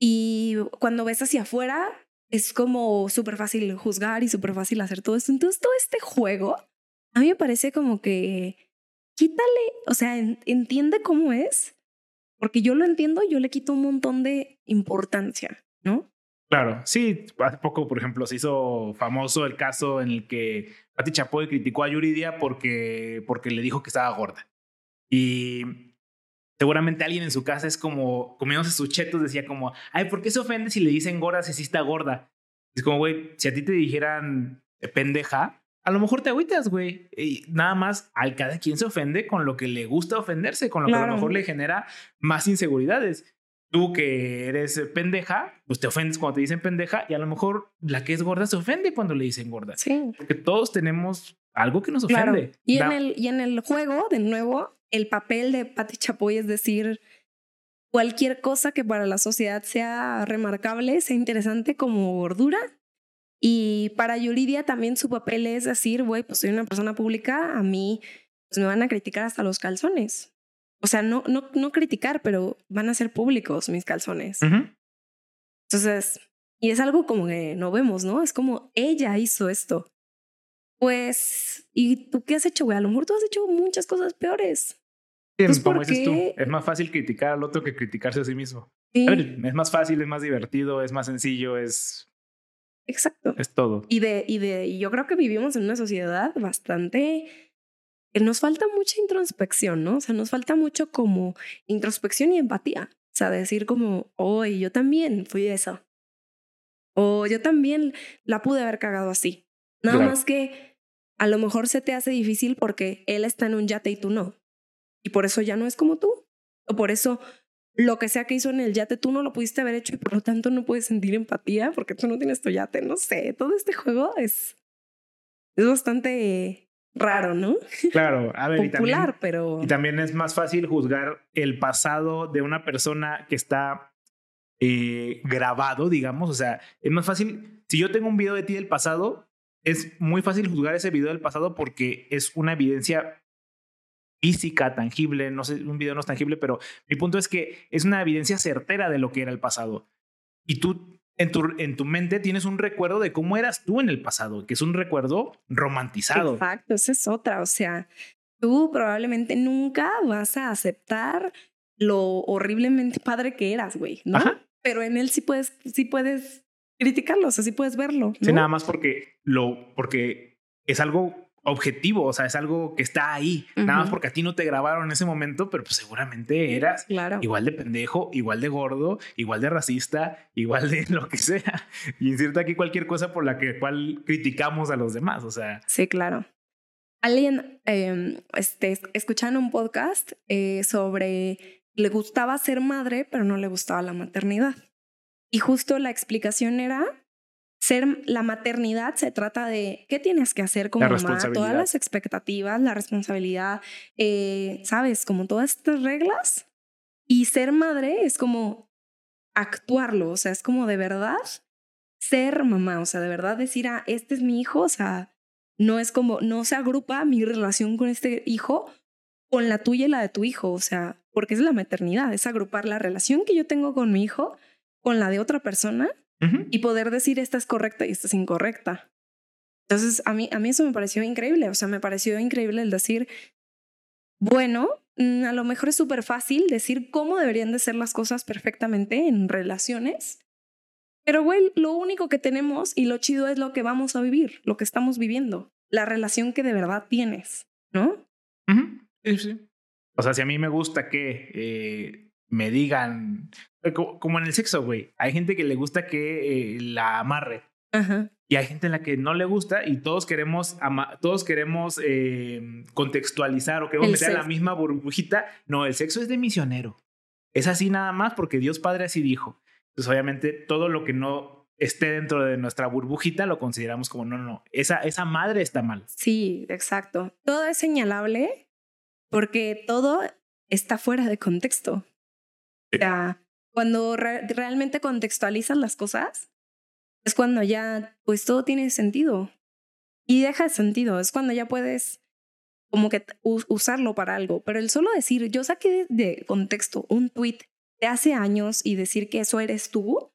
y cuando ves hacia afuera es como súper fácil juzgar y súper fácil hacer todo esto. Entonces todo este juego a mí me parece como que quítale, o sea, entiende cómo es, porque yo lo entiendo, yo le quito un montón de importancia, ¿no? Claro, sí, hace poco, por ejemplo, se hizo famoso el caso en el que Pati Chapoy criticó a Yuridia porque, porque le dijo que estaba gorda. Y seguramente alguien en su casa es como, comiéndose sus chetos, decía como, ay, ¿por qué se ofende si le dicen gorda si sí está gorda? Es como, güey, si a ti te dijeran pendeja, a lo mejor te agüitas, güey. Y nada más, al cada quien se ofende con lo que le gusta ofenderse, con lo que a lo mejor le genera más inseguridades tú que eres pendeja, pues te ofendes cuando te dicen pendeja y a lo mejor la que es gorda se ofende cuando le dicen gorda. Sí. Porque todos tenemos algo que nos ofende. Y, en el, y en el juego, de nuevo, el papel de Pati Chapoy es decir, cualquier cosa que para la sociedad sea remarcable, sea interesante como gordura. Y para Yuridia también su papel es decir, güey, pues soy una persona pública, a mí pues me van a criticar hasta los calzones. O sea, no, no, no criticar, pero van a ser públicos mis calzones. Entonces, y es algo como que no vemos, ¿no? Es como ella hizo esto. Pues, ¿y tú qué has hecho, güey? A lo mejor tú has hecho muchas cosas peores. Sí, pues, como dices tú, es más fácil criticar al otro que criticarse a sí mismo. es más fácil, es más divertido, es más sencillo, es. Exacto. Es todo. Y de, y de, y yo creo que vivimos en una sociedad bastante que nos falta mucha introspección, ¿no? O sea, nos falta mucho como introspección y empatía. O sea, decir como, hoy yo también fui eso. O yo también la pude haber cagado así. Nada más que a lo mejor se te hace difícil porque él está en un yate y tú no. Y por eso ya no es como tú. O por eso lo que sea que hizo en el yate tú no lo pudiste haber hecho y por lo tanto no puedes sentir empatía porque tú no tienes tu yate. No sé, todo este juego es, es bastante raro, ¿no? Claro, a ver, Popular, y también, pero... y también es más fácil juzgar el pasado de una persona que está eh, grabado, digamos. O sea, es más fácil. Si yo tengo un video de ti del pasado, es muy fácil juzgar ese video del pasado porque es una evidencia física, tangible. No sé, un video no es tangible, pero mi punto es que es una evidencia certera de lo que era el pasado. Y tú en tu, en tu mente tienes un recuerdo de cómo eras tú en el pasado, que es un recuerdo romantizado. Exacto, esa es otra. O sea, tú probablemente nunca vas a aceptar lo horriblemente padre que eras, güey, ¿no? Ajá. Pero en él sí puedes, sí puedes criticarlo, o sea, sí puedes verlo. Sí, nada más porque lo, porque es algo objetivo, o sea, es algo que está ahí. Nada más porque a ti no te grabaron en ese momento, pero pues seguramente eras Claro. igual de pendejo, igual de gordo, igual de racista, igual de lo que sea. Y inserta aquí cualquier cosa por la que cual criticamos a los demás, o sea, Sí, claro. Alguien eh, este, es- escuchando un podcast eh, sobre le gustaba ser madre, pero no le gustaba la maternidad. Y justo la explicación era ser la maternidad se trata de qué tienes que hacer como mamá, todas las expectativas, la responsabilidad, eh, sabes, como todas estas reglas. Y ser madre es como actuarlo, o sea, es como de verdad ser mamá, o sea, de verdad decir, ah, este es mi hijo, o sea, no es como, no se agrupa mi relación con este hijo con la tuya y la de tu hijo, o sea, porque es la maternidad, es agrupar la relación que yo tengo con mi hijo con la de otra persona y poder decir esta es correcta y esta es incorrecta. Entonces, a mí, a mí eso me pareció increíble, o sea, me pareció increíble el decir, bueno, mm, a lo mejor es súper fácil decir cómo deberían de ser las cosas perfectamente en relaciones, pero güey, lo único que tenemos y lo chido es lo que vamos a vivir, lo que estamos viviendo, la relación que de verdad tienes, ¿no? Ujú. Sí, sí. O sea, si a mí me gusta que eh, me digan, como en el sexo, güey, hay gente que le gusta que eh, la amarre. Ajá. Y hay gente en la que no le gusta y todos queremos, todos queremos eh, contextualizar o queremos El meter a la misma burbujita. No, el sexo es de misionero. Es así nada más porque Dios Padre así dijo. Entonces, obviamente, todo lo que no esté dentro de nuestra burbujita lo consideramos como no, no, no. Esa, esa madre está mal. Sí, exacto. Todo es señalable porque todo está fuera de contexto. O sea, cuando re- realmente contextualizas las cosas, es cuando ya, pues todo tiene sentido. Y deja de sentido, es cuando ya puedes como que usarlo para algo. Pero el solo decir, yo saqué de, contexto un tweet de hace años y decir que eso eres tú, o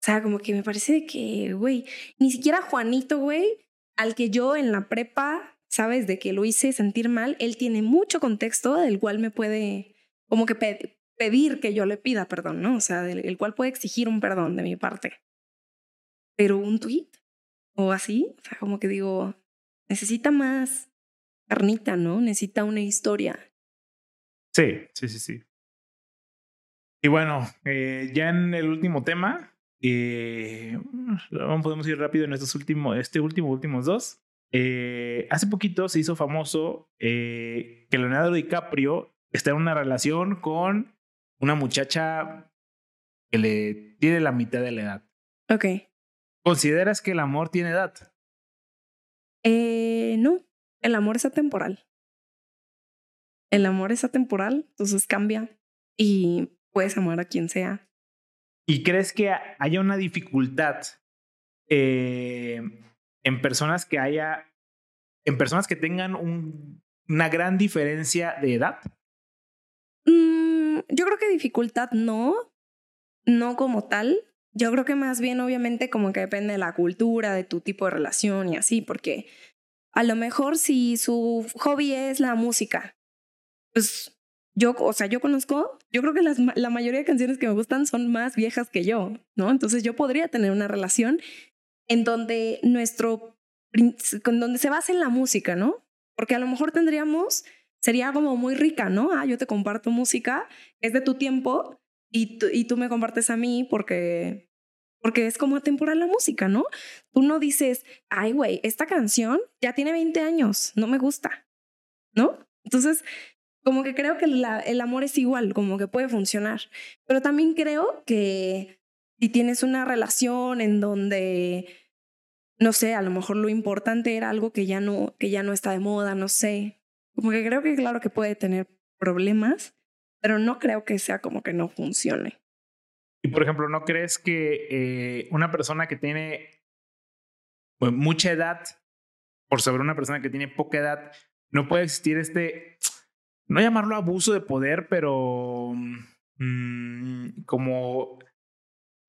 sea, como que me parece que, güey, ni siquiera Juanito, güey, al que yo en la prepa, sabes, de que lo hice sentir mal, él tiene mucho contexto del cual me puede, como que pedir que yo le pida perdón, ¿no? O sea, el cual puede exigir un perdón de mi parte. Pero un tweet o así, o sea, como que digo, necesita más carnita, ¿no? Necesita una historia. Sí, sí, sí, sí. Y bueno, eh, ya en el último tema, eh, podemos ir rápido en estos últimos, este último, últimos dos. Eh, hace poquito se hizo famoso eh, que Leonardo DiCaprio está en una relación con una muchacha que le tiene la mitad de la edad. Ok. ¿Consideras que el amor tiene edad? Eh, no, el amor es atemporal. El amor es atemporal, entonces cambia y puedes amar a quien sea. ¿Y crees que ha- haya una dificultad eh, en personas que haya, en personas que tengan un- una gran diferencia de edad? Mm, yo creo que dificultad no, no como tal. Yo creo que más bien obviamente como que depende de la cultura, de tu tipo de relación y así, porque a lo mejor si su hobby es la música, pues yo, o sea, yo conozco, yo creo que las, la mayoría de canciones que me gustan son más viejas que yo, ¿no? Entonces yo podría tener una relación en donde nuestro, con donde se basa en la música, ¿no? Porque a lo mejor tendríamos, sería como muy rica, ¿no? Ah, yo te comparto música, es de tu tiempo y tú, y tú me compartes a mí porque porque es como atemporal la música, ¿no? Tú no dices, ay, güey, esta canción ya tiene 20 años, no me gusta, ¿no? Entonces, como que creo que el amor es igual, como que puede funcionar, pero también creo que si tienes una relación en donde, no sé, a lo mejor lo importante era algo que ya no, que ya no está de moda, no sé, como que creo que claro que puede tener problemas, pero no creo que sea como que no funcione. Y por ejemplo, ¿no crees que eh, una persona que tiene pues, mucha edad por sobre una persona que tiene poca edad, no puede existir este, no llamarlo abuso de poder, pero mm, como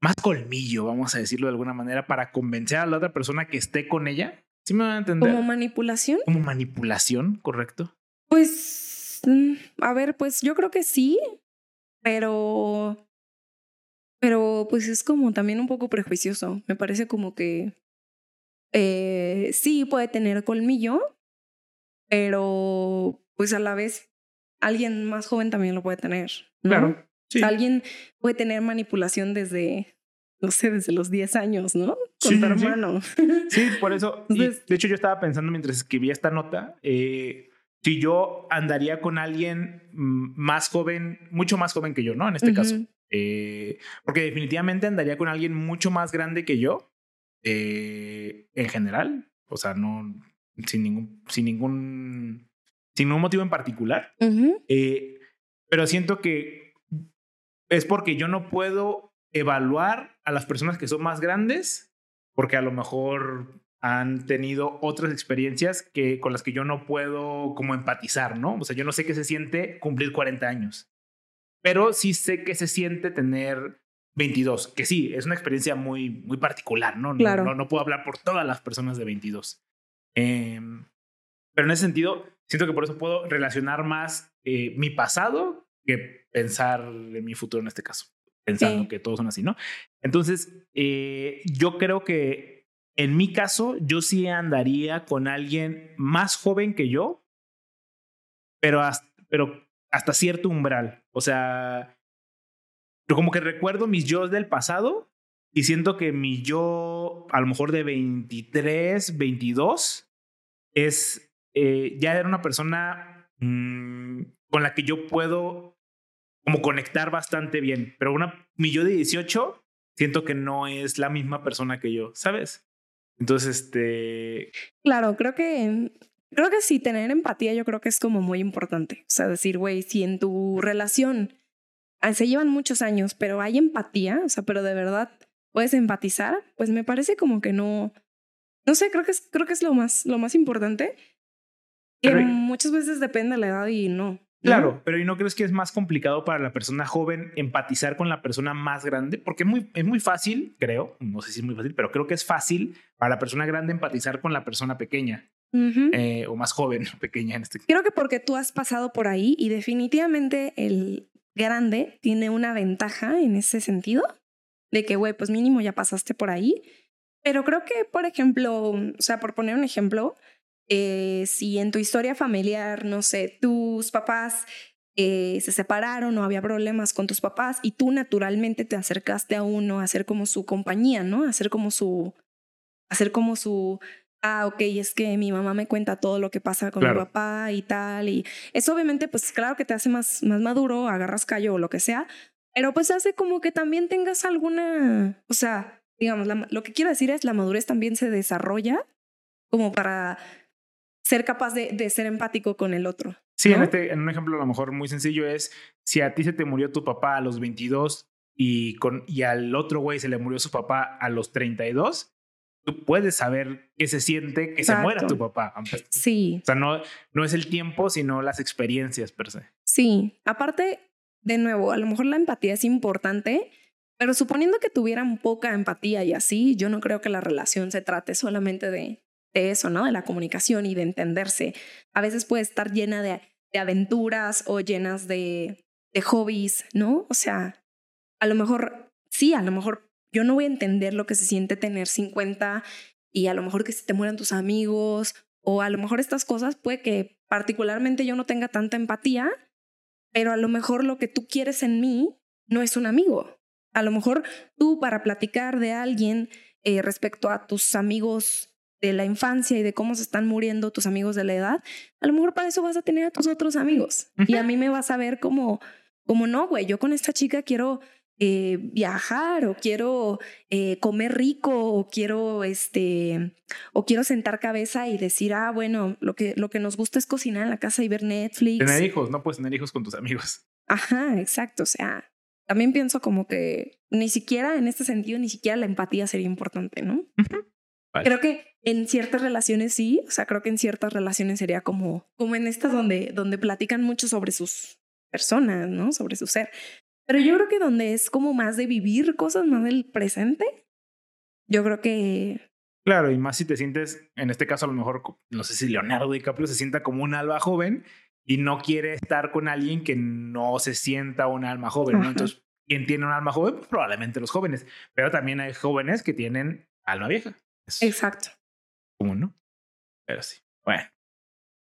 más colmillo, vamos a decirlo de alguna manera, para convencer a la otra persona que esté con ella? ¿Sí me van a entender? ¿Como manipulación? Como manipulación, correcto. Pues, mm, a ver, pues yo creo que sí, pero pero pues es como también un poco prejuicioso. Me parece como que eh, sí puede tener colmillo, pero pues a la vez alguien más joven también lo puede tener. Claro. alguien puede tener manipulación desde, no sé, desde los 10 años, ¿no? Con tu hermano. Sí. por eso. de hecho, yo estaba pensando mientras escribía esta nota, eh, si yo andaría con alguien mm, más joven, mucho más joven que yo, ¿no? En este caso. Eh, porque definitivamente andaría con alguien mucho más grande que yo, eh, en general. O sea, no, sin ningún, sin ningún, sin ningún motivo en particular. Eh, pero siento que es porque yo no puedo evaluar a las personas que son más grandes, porque a lo mejor han tenido otras experiencias que con las que yo no puedo como empatizar, ¿no? O sea, yo no sé qué se siente cumplir 40 años pero sí sé que se siente tener 22, que sí, es una experiencia muy, muy particular, ¿no? No, no, puedo hablar por todas las personas de 22. Em, pero en ese sentido, siento que por eso puedo relacionar más eh, mi pasado que pensar en mi futuro en este caso, pensando que todos son así, ¿no? Entonces, eh, yo creo que en mi caso, yo sí andaría con alguien más joven que yo, pero, hasta cierto umbral. O sea, yo como que recuerdo mis yo del pasado y siento que mi yo, a lo mejor de 23, 22, es, eh, ya era una persona mm, con la que yo puedo como conectar bastante bien. Pero una, mi yo de 18, siento que no es la misma persona que yo, ¿sabes? Entonces, este... Claro, creo que Creo que sí, tener empatía yo creo que es como muy importante. O sea, decir, güey, si en tu relación ah, se llevan muchos años, pero hay empatía, o sea, pero de verdad puedes empatizar, pues me parece como que no, no sé, creo que es, creo que es lo más, lo más importante. Que muchas veces depende de la edad y no. Claro, pero ¿y no crees que es más complicado para la persona joven empatizar con la persona más grande? Porque es muy, es muy fácil, creo, no sé si es muy fácil, pero creo que es fácil para la persona grande empatizar con la persona pequeña. Eh, o más joven, pequeña en este Creo que porque tú has pasado por ahí y definitivamente el grande tiene una ventaja en ese sentido, de que, güey, pues mínimo ya pasaste por ahí. Pero creo que, por ejemplo, o sea, por poner un ejemplo, eh, si en tu historia familiar, no sé, tus papás eh, se separaron o había problemas con tus papás y tú naturalmente te acercaste a uno a hacer como su compañía, ¿no? A hacer como su, hacer como su ah, ok, es que mi mamá me cuenta todo lo que pasa con mi papá y tal. Y eso obviamente, pues claro que te hace más, más maduro, agarras callo o lo que sea, pero pues hace como que también tengas alguna, o sea, digamos, lo que quiero decir es la madurez también se desarrolla como para ser capaz de, de ser empático con el otro. Sí, en, este, en un ejemplo a lo mejor muy sencillo es, si a ti se te murió tu papá a los 22 y, con, y al otro güey se le murió su papá a los 32, tú puedes saber qué se siente que se muera tu papá. Sí. O sea, no, no es el tiempo, sino las experiencias per se. Sí. Aparte, de nuevo, a lo mejor la empatía es importante, pero suponiendo que tuvieran poca empatía y así, yo no creo que la relación se trate solamente de, de eso, ¿no? De la comunicación y de entenderse. A veces puede estar llena de, aventuras o llenas de, de hobbies, ¿no? O sea, a lo mejor, sí, a lo mejor yo no voy a entender lo que se siente tener 50 y a lo mejor que se te mueran tus amigos o a lo mejor estas cosas puede que particularmente yo no tenga tanta empatía, pero a lo mejor lo que tú quieres en mí no es un amigo, A lo mejor tú para platicar de alguien eh, respecto a tus amigos de la infancia y de cómo se están muriendo tus amigos de la edad, a lo mejor para eso vas a tener a tus otros amigos. Y a mí me vas a ver como, como no, güey, yo con esta chica quiero eh, viajar o quiero eh, comer rico o quiero este o quiero sentar cabeza y decir ah bueno lo que lo que nos gusta es cocinar en la casa y ver Netflix tener hijos no puedes tener hijos con tus amigos. Ajá exacto o sea también pienso como que ni siquiera en este sentido ni siquiera la empatía sería importante no creo que en ciertas relaciones sí o sea creo que en ciertas relaciones sería como como en estas donde donde platican mucho sobre sus personas no sobre su ser pero yo creo que donde es como más de vivir cosas, más del presente, yo creo que... Claro, y más si te sientes, en este caso a lo mejor, no sé si Leonardo DiCaprio se sienta como un alma joven y no quiere estar con alguien que no se sienta un alma joven, ¿no? Entonces, ¿quién tiene un alma joven? Pues probablemente los jóvenes, pero también hay jóvenes que tienen alma vieja. Exacto. Común, ¿no? Pero sí. Bueno.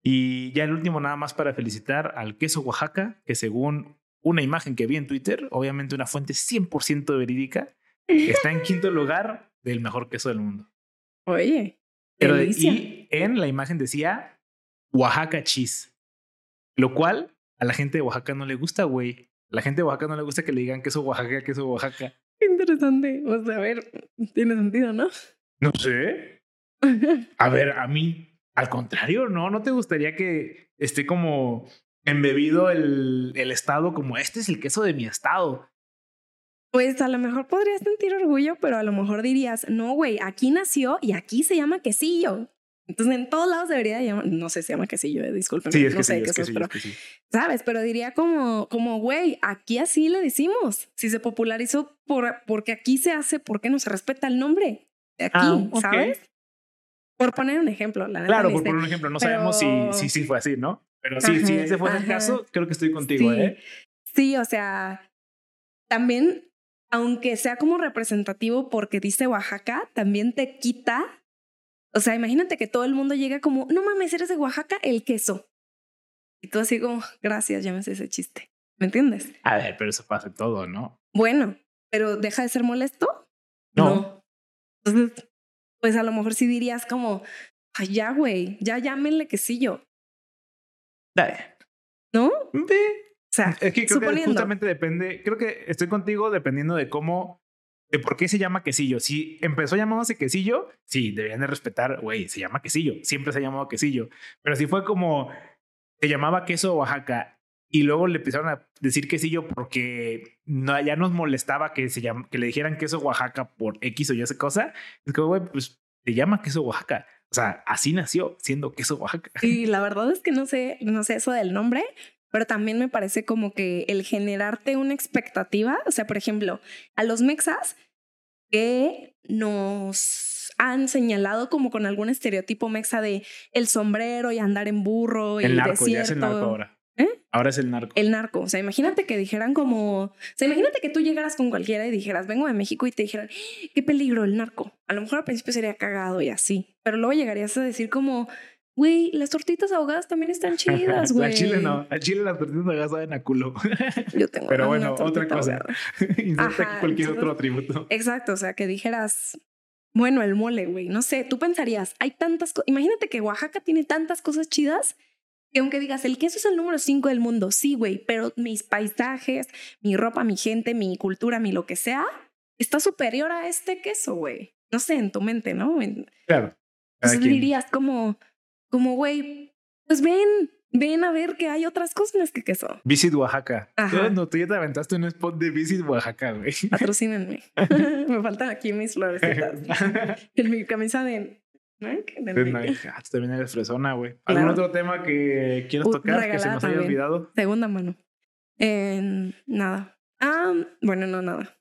Y ya el último nada más para felicitar al queso Oaxaca, que según una imagen que vi en Twitter, obviamente una fuente 100% verídica, está en quinto lugar del mejor queso del mundo. Oye. Pero y en la imagen decía Oaxaca cheese, lo cual a la gente de Oaxaca no le gusta, güey. A la gente de Oaxaca no le gusta que le digan queso Oaxaca, queso Oaxaca. Interesante. O sea, a ver, tiene sentido, ¿no? No sé. A ver, a mí, al contrario, ¿no? ¿No te gustaría que esté como embebido el, el estado como este es el queso de mi estado. Pues a lo mejor podrías sentir orgullo, pero a lo mejor dirías, no, güey, aquí nació y aquí se llama quesillo. Entonces en todos lados debería llamar, no sé, se llama quesillo, eh, disculpen, sí, es no sé qué es, pero, ¿sabes? Pero diría como, como, güey, aquí así le decimos. Si se popularizó por, porque aquí se hace, ¿por qué no se respeta el nombre aquí, ah, ¿sabes? Por poner un ejemplo, la Claro, por poner un ejemplo, no sabemos si, si, si fue así, ¿no? Pero sí, si ese fue el caso, creo que estoy contigo, sí. ¿eh? Sí, o sea, también, aunque sea como representativo porque dice Oaxaca, también te quita. O sea, imagínate que todo el mundo llega como, no mames, eres de Oaxaca, el queso. Y tú así como, gracias, ya me sé ese chiste. ¿Me entiendes? A ver, pero eso pasa todo, ¿no? Bueno, pero deja de ser molesto. No. no. Entonces, pues a lo mejor sí dirías como, ay, ya, güey, ya llámenle quesillo. ¿No? O sea, es que creo que justamente depende, creo que estoy contigo dependiendo de cómo, de por qué se llama quesillo. Si empezó llamándose quesillo, sí, deberían de respetar, güey, se llama quesillo, siempre se ha llamado quesillo. Pero si fue como, se llamaba queso Oaxaca y luego le empezaron a decir quesillo porque no, ya nos molestaba que, se que le dijeran queso Oaxaca por X o Y esa cosa, es como, güey, pues se llama queso Oaxaca. O sea, así nació, siendo queso Oaxaca. Y la verdad es que no sé, no sé eso del nombre, pero también me parece como que el generarte una expectativa, o sea, por ejemplo, a los mexas que nos han señalado como con algún estereotipo mexa de el sombrero y andar en burro el y narco, desierto. Ya es el narco ahora. ¿Eh? Ahora es el narco. El narco. O sea, imagínate que dijeran como. O sea, imagínate que tú llegaras con cualquiera y dijeras, vengo de México y te dijeran, qué peligro el narco. A lo mejor al principio sería cagado y así. Pero luego llegarías a decir como, güey, las tortitas ahogadas también están chidas, güey. a Chile no. A Chile las tortitas ahogadas saben a culo. Yo tengo. Pero bueno, otra cosa. Inserta cualquier otro atributo. Exacto. O sea, que dijeras. Bueno, el mole, güey. No sé, tú pensarías, hay tantas cosas. Imagínate que Oaxaca tiene tantas cosas chidas que aunque digas, el queso es el número cinco del mundo, sí, güey, pero mis paisajes, mi ropa, mi gente, mi cultura, mi lo que sea, está superior a este queso, güey. No sé, en tu mente, ¿no? Claro. Entonces dirías como, como, güey, pues ven, ven a ver que hay otras cosas que queso. Visit Oaxaca. No, tú ya te aventaste un spot de Visit Oaxaca, güey. Patrocínenme. Me faltan aquí mis flores. en mi camisa de Ah, también eres fresona, güey. ¿Algún otro tema que quieras tocar que se nos haya olvidado? Segunda mano. nada. Ah, bueno, no, nada.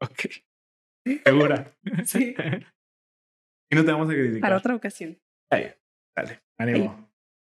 Ok. ¿Segura? sí. y no te vamos a criticar. Para otra ocasión. Dale, dale, ánimo.